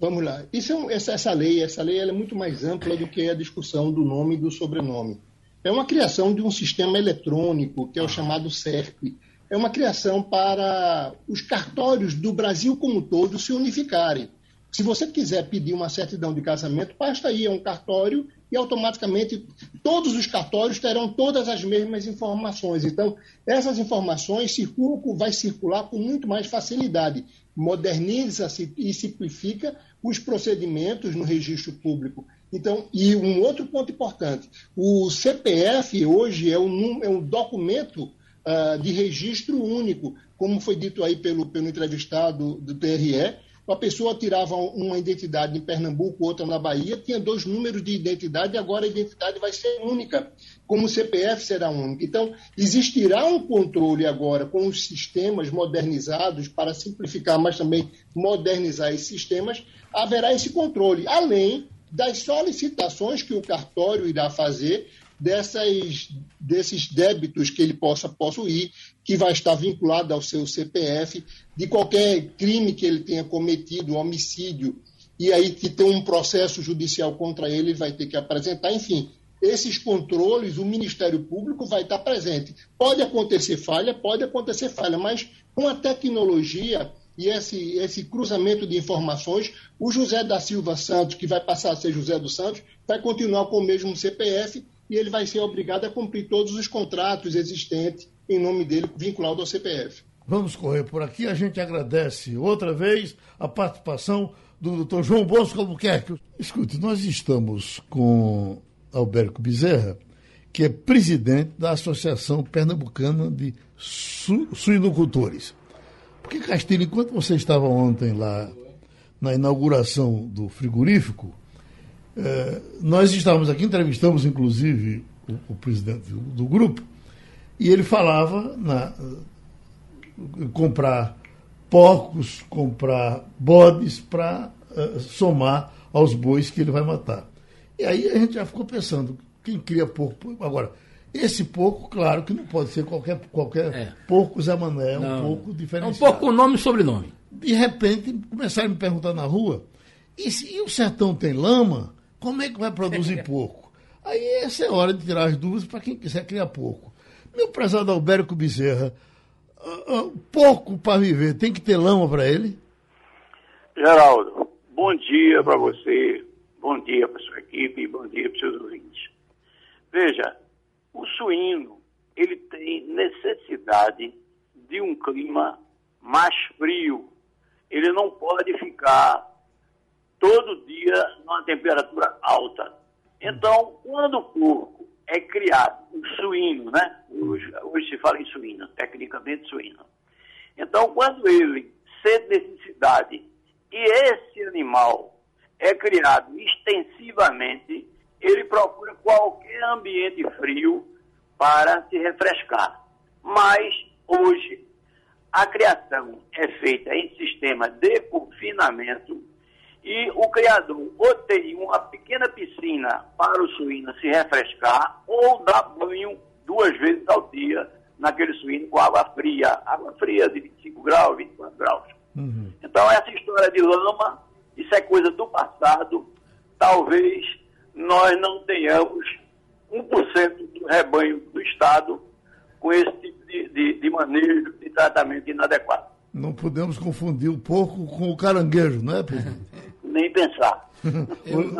Vamos lá. Isso é um, essa, essa lei, essa lei é muito mais ampla do que a discussão do nome e do sobrenome. É uma criação de um sistema eletrônico, que é o chamado SERP. É uma criação para os cartórios do Brasil como um todo se unificarem. Se você quiser pedir uma certidão de casamento, basta ir a um cartório e automaticamente todos os cartórios terão todas as mesmas informações. Então, essas informações circulam, vai circular com muito mais facilidade. Moderniza-se e simplifica os procedimentos no registro público. Então, e um outro ponto importante: o CPF hoje é um, é um documento uh, de registro único, como foi dito aí pelo, pelo entrevistado do TRE uma pessoa tirava uma identidade em Pernambuco, outra na Bahia, tinha dois números de identidade e agora a identidade vai ser única, como o CPF será único. Então, existirá um controle agora com os sistemas modernizados para simplificar, mas também modernizar esses sistemas, haverá esse controle, além das solicitações que o cartório irá fazer dessas, desses débitos que ele possa possuir, que vai estar vinculado ao seu CPF, de qualquer crime que ele tenha cometido, homicídio, e aí que tem um processo judicial contra ele, ele vai ter que apresentar, enfim. Esses controles, o Ministério Público vai estar presente. Pode acontecer falha, pode acontecer falha, mas com a tecnologia e esse, esse cruzamento de informações, o José da Silva Santos, que vai passar a ser José dos Santos, vai continuar com o mesmo CPF e ele vai ser obrigado a cumprir todos os contratos existentes em nome dele, vinculado ao CPF. Vamos correr por aqui. A gente agradece outra vez a participação do doutor João Bosco Albuquerque. Escute, nós estamos com Alberto Bezerra, que é presidente da Associação Pernambucana de Su Suinocultores. Porque, Castilho, enquanto você estava ontem lá na inauguração do frigorífico, é, nós estávamos aqui, entrevistamos inclusive o, o presidente do, do, grupo, e ele falava na, comprar porcos, comprar bodes para uh, somar aos bois que ele vai matar. E aí a gente já ficou pensando, quem cria porco? Agora, esse porco, claro que não pode ser qualquer, qualquer é. porco Zé Mané, é um porco diferenciado. É um porco com nome e sobrenome. De repente, começaram a me perguntar na rua, e se e o sertão tem lama? Como é que vai produzir [laughs] porco? Aí essa é hora de tirar as dúvidas para quem quiser criar porco. Meu prezado Alberto Bezerra, uh, uh, porco para viver tem que ter lama para ele? Geraldo, bom dia para você, bom dia para sua equipe bom dia para seus ouvintes. Veja, o suíno ele tem necessidade de um clima mais frio. Ele não pode ficar todo dia numa temperatura alta. Então, quando o porco é criado, um suíno, né? Hoje, hoje se fala em suíno, tecnicamente suíno. Então, quando ele sente necessidade e esse animal é criado extensivamente, ele procura qualquer ambiente frio para se refrescar. Mas, hoje, a criação é feita em sistema de confinamento e o criador ou tem uma pequena piscina para o suíno se refrescar ou dá banho duas vezes ao dia naquele suíno com água fria, água fria de 25 graus Uhum. Então, essa história de lama, isso é coisa do passado. Talvez nós não tenhamos 1% do rebanho do Estado com esse tipo de, de, de manejo, de tratamento inadequado. Não podemos confundir o porco com o caranguejo, não é, presidente? Nem pensar. [laughs]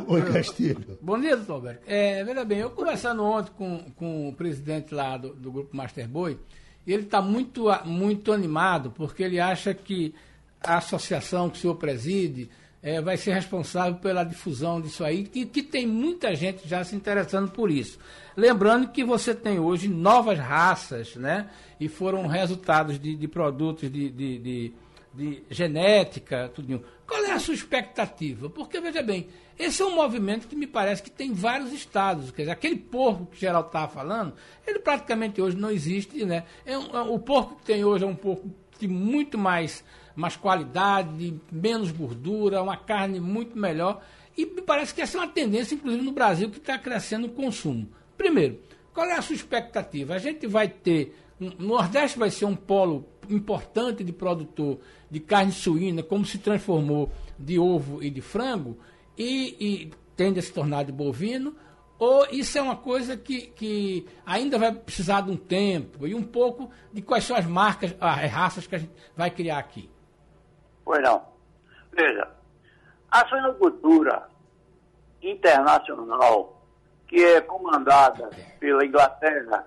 Oi, Castilho. Bom dia, doutor Alberto. É, veja bem, eu conversando ontem com, com o presidente lá do, do grupo Master Boy, e ele está muito, muito animado, porque ele acha que a associação que o senhor preside é, vai ser responsável pela difusão disso aí, e que tem muita gente já se interessando por isso. Lembrando que você tem hoje novas raças, né? E foram resultados de, de produtos de, de, de, de genética, tudo. Qual é a sua expectativa? Porque, veja bem, esse é um movimento que me parece que tem vários estados. Quer dizer, aquele porco que o Geraldo estava falando, ele praticamente hoje não existe, né? É um, é, o porco que tem hoje é um porco de muito mais, mais qualidade, menos gordura, uma carne muito melhor. E me parece que essa é uma tendência, inclusive no Brasil, que está crescendo o consumo. Primeiro, qual é a sua expectativa? A gente vai ter. O Nordeste vai ser um polo importante de produtor de carne suína, como se transformou de ovo e de frango, e, e tende a se tornar de bovino, ou isso é uma coisa que, que ainda vai precisar de um tempo e um pouco de quais são as marcas, as raças que a gente vai criar aqui? Pois não. Veja, a suinocultura internacional que é comandada pela Inglaterra,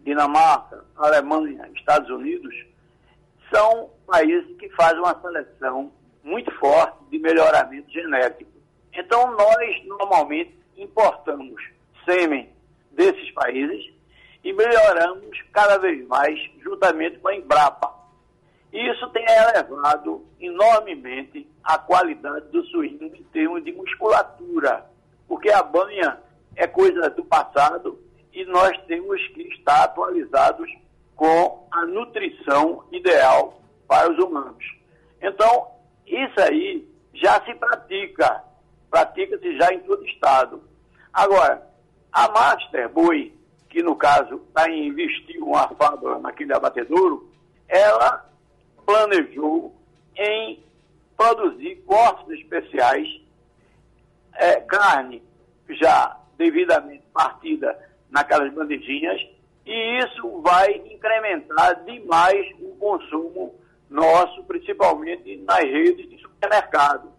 Dinamarca, Alemanha, Estados Unidos, são países que fazem uma seleção muito forte de melhoramento genético. Então, nós normalmente importamos sêmen desses países e melhoramos cada vez mais juntamente com a Embrapa. Isso tem elevado enormemente a qualidade do suíno em termos de musculatura, porque a banha é coisa do passado e nós temos que estar atualizados com a nutrição ideal para os humanos. Então, isso aí já se pratica, pratica-se já em todo estado. Agora, a Master Boi, que no caso está em investir uma fábrica naquele abatedouro, ela planejou em produzir cortes especiais, é, carne já devidamente partida naquelas bandejinhas, e isso vai incrementar demais o consumo nosso, principalmente nas redes de supermercado.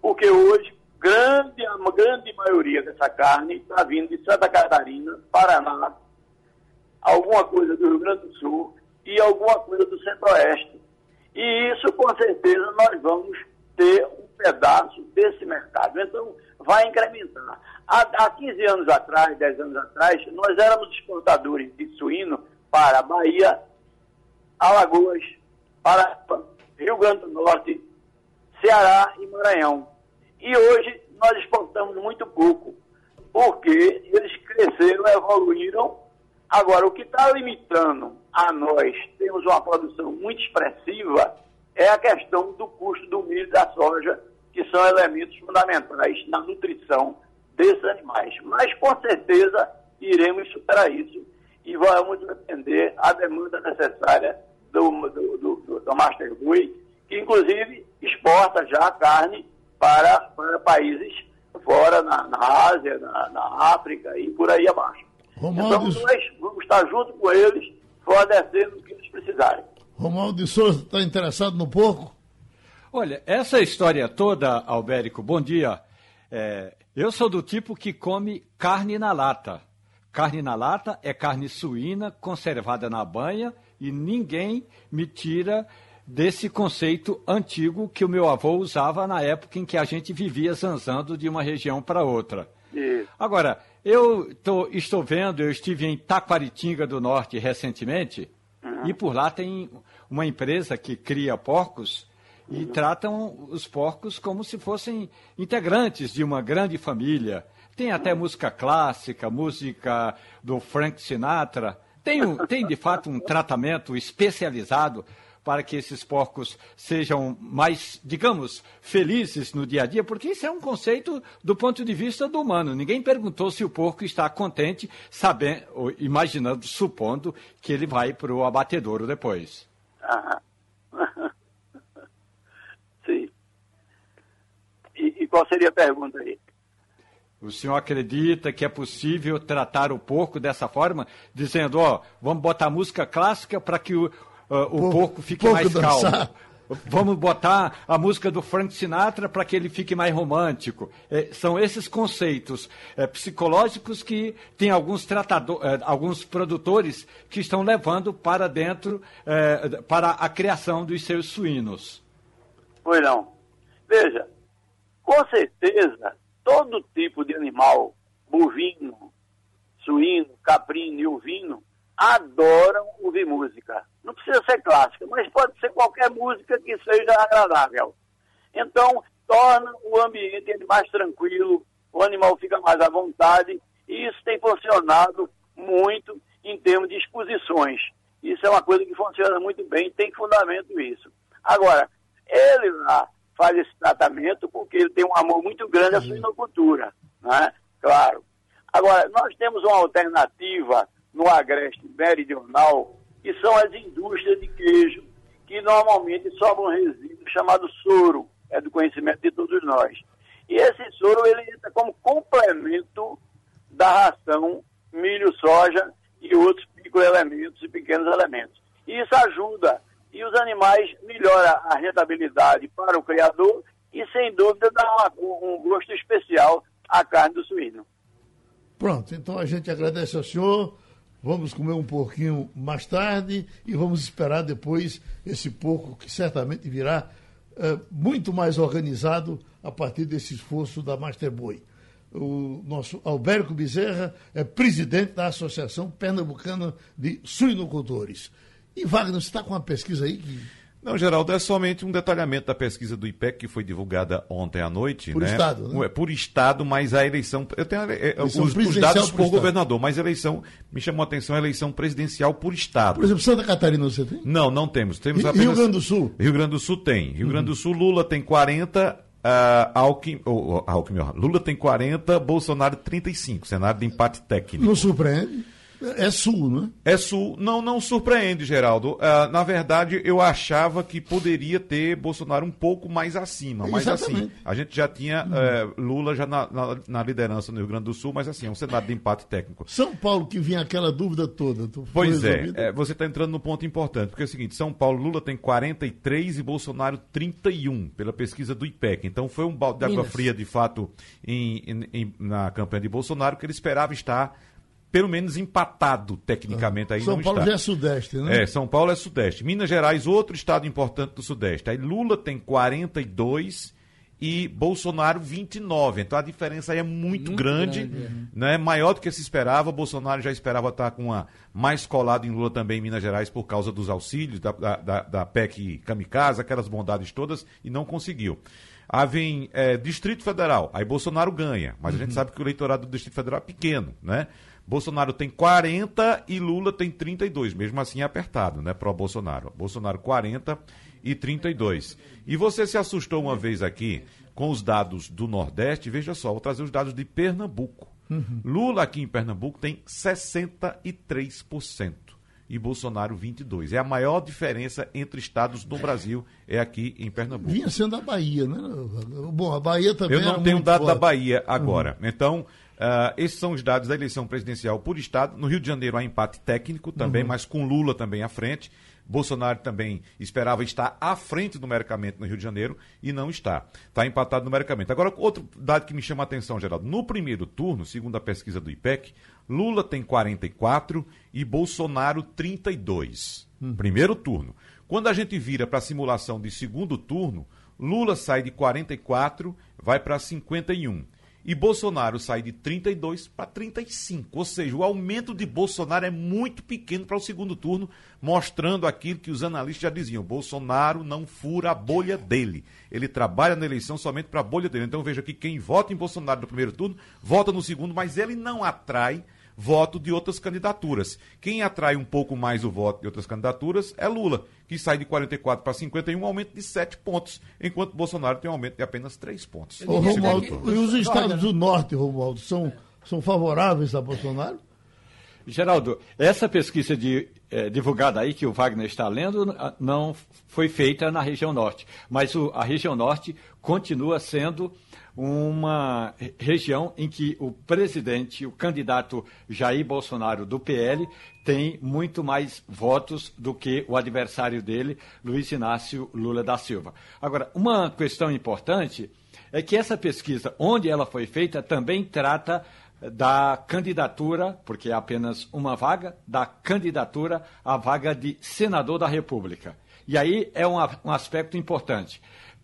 Porque hoje, grande, a grande maioria dessa carne está vindo de Santa Catarina, Paraná, alguma coisa do Rio Grande do Sul e alguma coisa do Centro-Oeste. E isso, com certeza, nós vamos ter um pedaço desse mercado. Então, vai incrementar. Há, há 15 anos atrás, 10 anos atrás, nós éramos exportadores de suíno para Bahia, Alagoas, para Rio Grande do Norte, Ceará e Maranhão. E hoje nós exportamos muito pouco, porque eles cresceram, evoluíram. Agora, o que está limitando a nós temos uma produção muito expressiva é a questão do custo do milho e da soja, que são elementos fundamentais na nutrição desses animais. Mas, com certeza, iremos superar isso e vamos atender a demanda necessária do, do, do, do Master Bui, que, inclusive, exporta já carne para, para países fora, na, na Ásia, na, na, África e por aí abaixo. Então, nós vamos estar junto com eles, fornecendo o que eles precisarem. Romualdo de Souza está interessado no porco? Olha, essa história toda, Albérico, bom dia. É, eu sou do tipo que come carne na lata. Carne na lata é carne suína conservada na banha e ninguém me tira desse conceito antigo que o meu avô usava na época em que a gente vivia zanzando de uma região para outra. Isso. Agora, eu tô, estou vendo, eu estive em Taquaritinga do Norte recentemente, uhum. e por lá tem uma empresa que cria porcos e tratam os porcos como se fossem integrantes de uma grande família. Tem até música clássica, música do Frank Sinatra. Tem, tem de fato um tratamento especializado para que esses porcos sejam mais, digamos, felizes no dia a dia, porque isso é um conceito do ponto de vista do humano. Ninguém perguntou se o porco está contente, sabendo, imaginando, supondo que ele vai para o abatedouro depois. Ah. [laughs] Sim. E, e qual seria a pergunta aí? O senhor acredita que é possível tratar o porco dessa forma, dizendo, ó, vamos botar música clássica para que o, uh, o porco, porco fique porco mais dançar. calmo. Vamos botar a música do Frank Sinatra para que ele fique mais romântico. É, são esses conceitos é, psicológicos que tem alguns, tratador, é, alguns produtores que estão levando para dentro, é, para a criação dos seus suínos. Pois não. Veja, com certeza, todo tipo de animal, bovino, suíno, caprino e ovino, adoram ouvir música. Não precisa ser clássica, mas pode ser qualquer música que seja agradável. Então, torna o ambiente mais tranquilo, o animal fica mais à vontade, e isso tem funcionado muito em termos de exposições. Isso é uma coisa que funciona muito bem, tem fundamento isso. Agora, ele lá faz esse tratamento porque ele tem um amor muito grande à suinocultura, né? Claro. Agora, nós temos uma alternativa no agreste meridional, que são as indústrias de queijo, que normalmente sobram um resíduo chamado soro, é do conhecimento de todos nós. E esse soro ele entra como complemento da ração milho, soja e outros microelementos e pequenos elementos. E isso ajuda e os animais melhora a rentabilidade para o criador e sem dúvida dá uma, um gosto especial à carne do suíno. Pronto, então a gente agradece ao senhor. Vamos comer um pouquinho mais tarde e vamos esperar depois esse porco que certamente virá é, muito mais organizado a partir desse esforço da Master Boy. O nosso Alberto Bezerra é presidente da Associação Pernambucana de Suinocultores. E Wagner, você está com uma pesquisa aí que não, Geraldo, é somente um detalhamento da pesquisa do IPEC que foi divulgada ontem à noite. Por né? Estado, né? É, por Estado, mas a eleição. Eu tenho é, é os, os, dados por, por governador, mas a eleição. Me chamou a atenção a eleição presidencial por Estado. Por exemplo, Santa Catarina você tem? Não, não temos. temos apenas... Rio Grande do Sul? Rio Grande do Sul tem. Rio uhum. Grande do Sul, Lula tem 40. Uh, Alckmin, oh, Alckmin, Lula tem 40, Bolsonaro 35, cenário de empate técnico. Não surpreende? É sul, né? É sul. Não, não surpreende, Geraldo. Uh, na verdade, eu achava que poderia ter Bolsonaro um pouco mais acima. Mas assim, Exatamente. assim, a gente já tinha uh, Lula já na, na, na, liderança no Rio Grande do Sul, mas assim, é um cenário de empate técnico. São Paulo que vinha aquela dúvida toda. Pois é, é, você está entrando no ponto importante, porque é o seguinte, São Paulo, Lula tem 43 e Bolsonaro 31, pela pesquisa do IPEC. Então foi um balde de água fria, de fato, em, em, em, na campanha de Bolsonaro, que ele esperava estar pelo menos empatado tecnicamente aí São não Paulo está. já é sudeste, né? É, São Paulo é sudeste. Minas Gerais, outro estado importante do sudeste. Aí Lula tem 42 e Bolsonaro 29. Então a diferença aí é muito, muito grande, grande é. né? Maior do que se esperava. Bolsonaro já esperava estar com uma mais colado em Lula também em Minas Gerais por causa dos auxílios da, da, da PEC Kamikaze, aquelas bondades todas, e não conseguiu. Aí vem é, Distrito Federal, aí Bolsonaro ganha, mas uhum. a gente sabe que o eleitorado do Distrito Federal é pequeno, né? Bolsonaro tem 40 e Lula tem 32, mesmo assim é apertado, né, pro Bolsonaro. Bolsonaro 40 e 32. E você se assustou uma vez aqui com os dados do Nordeste, veja só, vou trazer os dados de Pernambuco. Uhum. Lula aqui em Pernambuco tem 63% e Bolsonaro 22. É a maior diferença entre estados do Brasil é aqui em Pernambuco. Vinha sendo a Bahia, né? Bom, a Bahia também Eu não tenho dado forte. da Bahia agora. Uhum. Então, Uh, esses são os dados da eleição presidencial por estado. No Rio de Janeiro há empate técnico também, uhum. mas com Lula também à frente. Bolsonaro também esperava estar à frente numericamente no Rio de Janeiro e não está. Está empatado numericamente. Agora, outro dado que me chama a atenção, Geraldo. No primeiro turno, segundo a pesquisa do IPEC, Lula tem 44 e Bolsonaro 32. Uhum. Primeiro turno. Quando a gente vira para a simulação de segundo turno, Lula sai de 44, vai para 51 e Bolsonaro sai de 32 para 35. Ou seja, o aumento de Bolsonaro é muito pequeno para o segundo turno, mostrando aquilo que os analistas já diziam: Bolsonaro não fura a bolha dele. Ele trabalha na eleição somente para a bolha dele. Então veja que quem vota em Bolsonaro no primeiro turno, vota no segundo, mas ele não atrai voto de outras candidaturas. Quem atrai um pouco mais o voto de outras candidaturas é Lula, que sai de 44 para 51, um aumento de 7 pontos, enquanto Bolsonaro tem um aumento de apenas 3 pontos. Ô, Romualdo, e os estados do norte, Romualdo, são, são favoráveis a Bolsonaro? Geraldo, essa pesquisa de, é, divulgada aí que o Wagner está lendo não foi feita na região norte, mas o, a região norte continua sendo uma região em que o presidente, o candidato Jair Bolsonaro do PL, tem muito mais votos do que o adversário dele, Luiz Inácio Lula da Silva. Agora, uma questão importante é que essa pesquisa, onde ela foi feita, também trata da candidatura, porque é apenas uma vaga, da candidatura à vaga de senador da República. E aí é um, um aspecto importante.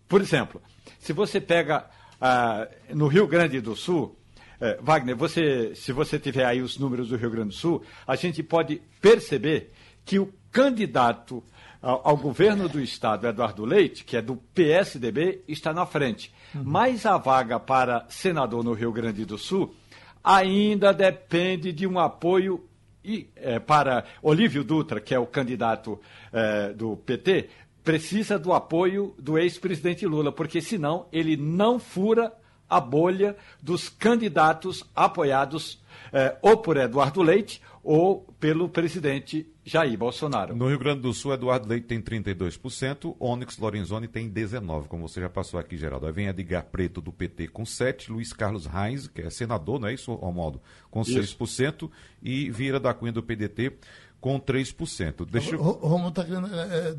Por exemplo, se você pega ah, no Rio Grande do Sul, eh, Wagner, você, se você tiver aí os números do Rio Grande do Sul, a gente pode perceber que o candidato ao, ao governo do estado, Eduardo Leite, que é do PSDB, está na frente. Uhum. Mas a vaga para senador no Rio Grande do Sul ainda depende de um apoio e, é, para Olívio Dutra, que é o candidato é, do PT, precisa do apoio do ex-presidente Lula, porque senão ele não fura a bolha dos candidatos apoiados é, ou por Eduardo Leite ou pelo presidente Jair Bolsonaro. No Rio Grande do Sul, Eduardo Leite tem 32%, Onyx Lorenzoni tem 19%, como você já passou aqui, Geraldo. Aí vem Edgar Preto, do PT, com 7%, Luiz Carlos Reis, que é senador, não é isso, Romualdo? Com isso. 6%, e Vieira da Cunha, do PDT, com 3%. Deixa eu... Romualdo está querendo é, é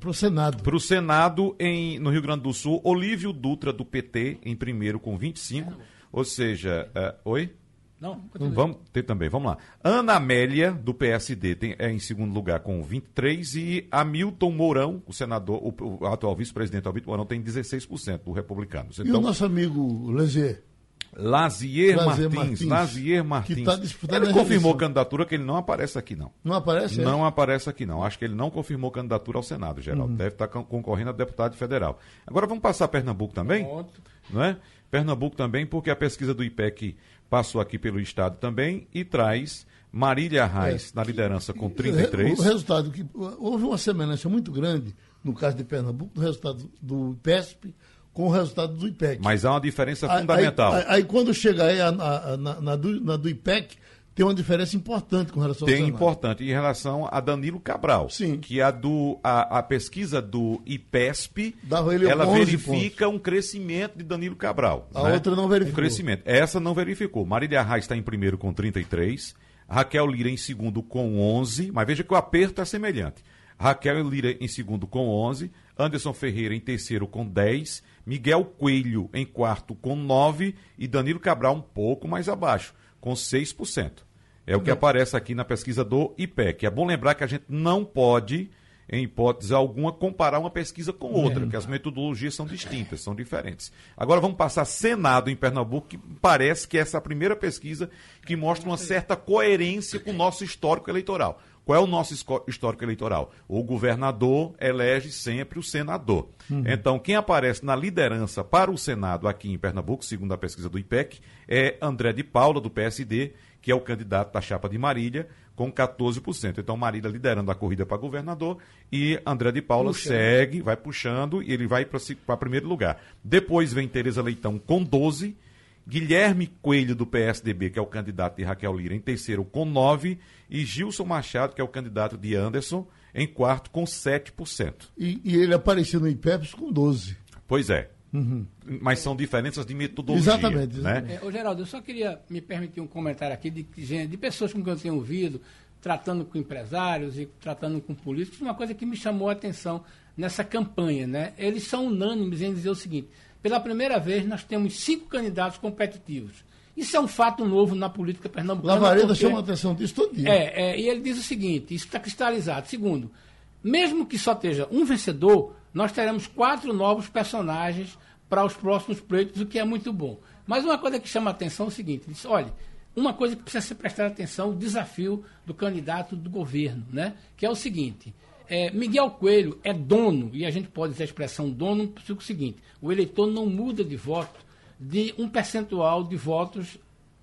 para o Senado. Para o Senado, em, no Rio Grande do Sul, Olívio Dutra, do PT, em primeiro, com 25%, ou seja... É, oi? Não, vamos ter também, vamos lá. Ana Amélia, do PSD, tem, é em segundo lugar com 23 e Hamilton Mourão, o senador, o, o atual vice-presidente Hamilton Mourão, tem 16% do republicanos. Então, e o nosso amigo Lezier? Lazier, Lazier Martins, Martins, Lazier Martins. Tá ele confirmou candidatura que ele não aparece aqui, não. Não aparece? Não é? aparece aqui, não. Acho que ele não confirmou candidatura ao Senado, Geraldo. Uhum. Deve estar concorrendo a deputado federal. Agora vamos passar Pernambuco também? Pronto. Não é? Pernambuco também, porque a pesquisa do IPEC passou aqui pelo Estado também e traz Marília Arraes é, na liderança com 33. O resultado, que houve uma semelhança muito grande, no caso de Pernambuco, do resultado do IPESP com o resultado do IPEC. Mas há uma diferença fundamental. Aí, aí, aí quando chega aí a, a, na, na, do, na do IPEC, tem uma diferença importante com relação tem ao Tem importante em relação a Danilo Cabral. Sim. Que a, do, a, a pesquisa do IPESP, ela verifica pontos. um crescimento de Danilo Cabral. A né? outra não verificou. Um crescimento. Essa não verificou. Marília Arraes está em primeiro com 33, Raquel Lira em segundo com 11, mas veja que o aperto é semelhante. Raquel Lira em segundo com 11, Anderson Ferreira em terceiro com 10, Miguel Coelho em quarto com 9 e Danilo Cabral um pouco mais abaixo, com 6%. É o que aparece aqui na pesquisa do IPEC. É bom lembrar que a gente não pode, em hipótese alguma, comparar uma pesquisa com outra, porque as metodologias são distintas, são diferentes. Agora vamos passar Senado em Pernambuco, que parece que essa é a primeira pesquisa que mostra uma certa coerência com o nosso histórico eleitoral. Qual é o nosso histórico eleitoral? O governador elege sempre o senador. Uhum. Então, quem aparece na liderança para o Senado aqui em Pernambuco, segundo a pesquisa do IPEC, é André de Paula, do PSD, que é o candidato da chapa de Marília, com 14%. Então, Marília liderando a corrida para governador e André de Paula Puxa. segue, vai puxando e ele vai para primeiro lugar. Depois vem Tereza Leitão com 12%. Guilherme Coelho, do PSDB, que é o candidato de Raquel Lira, em terceiro com 9%, e Gilson Machado, que é o candidato de Anderson, em quarto com 7%. E, e ele apareceu no IPEPS com 12%. Pois é. Uhum. Mas são diferenças de metodologia. Exatamente. exatamente. Né? É, ô, Geraldo, eu só queria me permitir um comentário aqui de, de pessoas com quem eu tenho ouvido, tratando com empresários e tratando com políticos, uma coisa que me chamou a atenção nessa campanha. Né? Eles são unânimes em dizer o seguinte: pela primeira vez nós temos cinco candidatos competitivos. Isso é um fato novo na política pernambucana. Lavareda porque... chama a atenção disso todo dia. É, é, e ele diz o seguinte: isso está cristalizado. Segundo, mesmo que só esteja um vencedor, nós teremos quatro novos personagens para os próximos pleitos, o que é muito bom. Mas uma coisa que chama a atenção é o seguinte: diz, olha, uma coisa que precisa ser prestada atenção, o desafio do candidato do governo, né? que é o seguinte. É, Miguel Coelho é dono, e a gente pode dizer a expressão dono, porque é o seguinte: o eleitor não muda de voto de um percentual de votos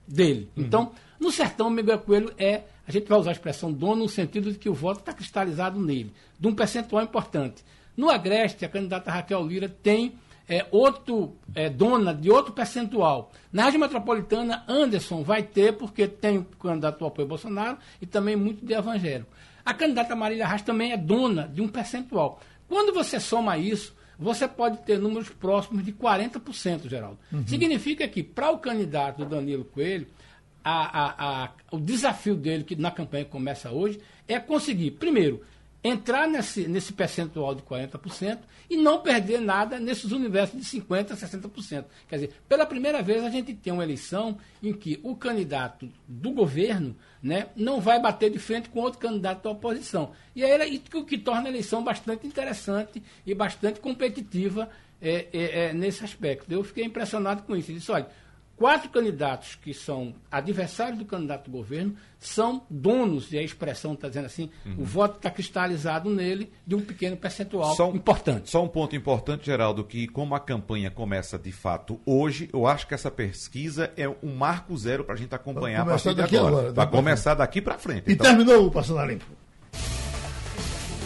dele. Uhum. Então, no sertão, Miguel Coelho é, a gente vai usar a expressão dono no sentido de que o voto está cristalizado nele, de um percentual importante. No Agreste, a candidata Raquel Lira tem é, outro é, dona de outro percentual. Na região metropolitana, Anderson vai ter, porque tem o candidato ao apoio Bolsonaro e também muito de evangélico. A candidata Marília Arras também é dona de um percentual. Quando você soma isso, você pode ter números próximos de 40%, Geraldo. Uhum. Significa que, para o candidato Danilo Coelho, a, a, a, o desafio dele, que na campanha começa hoje, é conseguir, primeiro, entrar nesse, nesse percentual de 40% e não perder nada nesses universos de 50%, 60%. Quer dizer, pela primeira vez a gente tem uma eleição em que o candidato do governo né, não vai bater de frente com outro candidato da oposição. E aí o que torna a eleição bastante interessante e bastante competitiva é, é, é, nesse aspecto. Eu fiquei impressionado com isso. Eu disse, olha, quatro candidatos que são adversários do candidato do governo são donos, e a expressão está dizendo assim, uhum. o voto está cristalizado nele de um pequeno percentual só um, importante. Só um ponto importante, Geraldo, que como a campanha começa de fato hoje, eu acho que essa pesquisa é um marco zero para a gente acompanhar a partir de agora. agora Vai começar daqui para frente. E então... terminou o Passando a Limpo.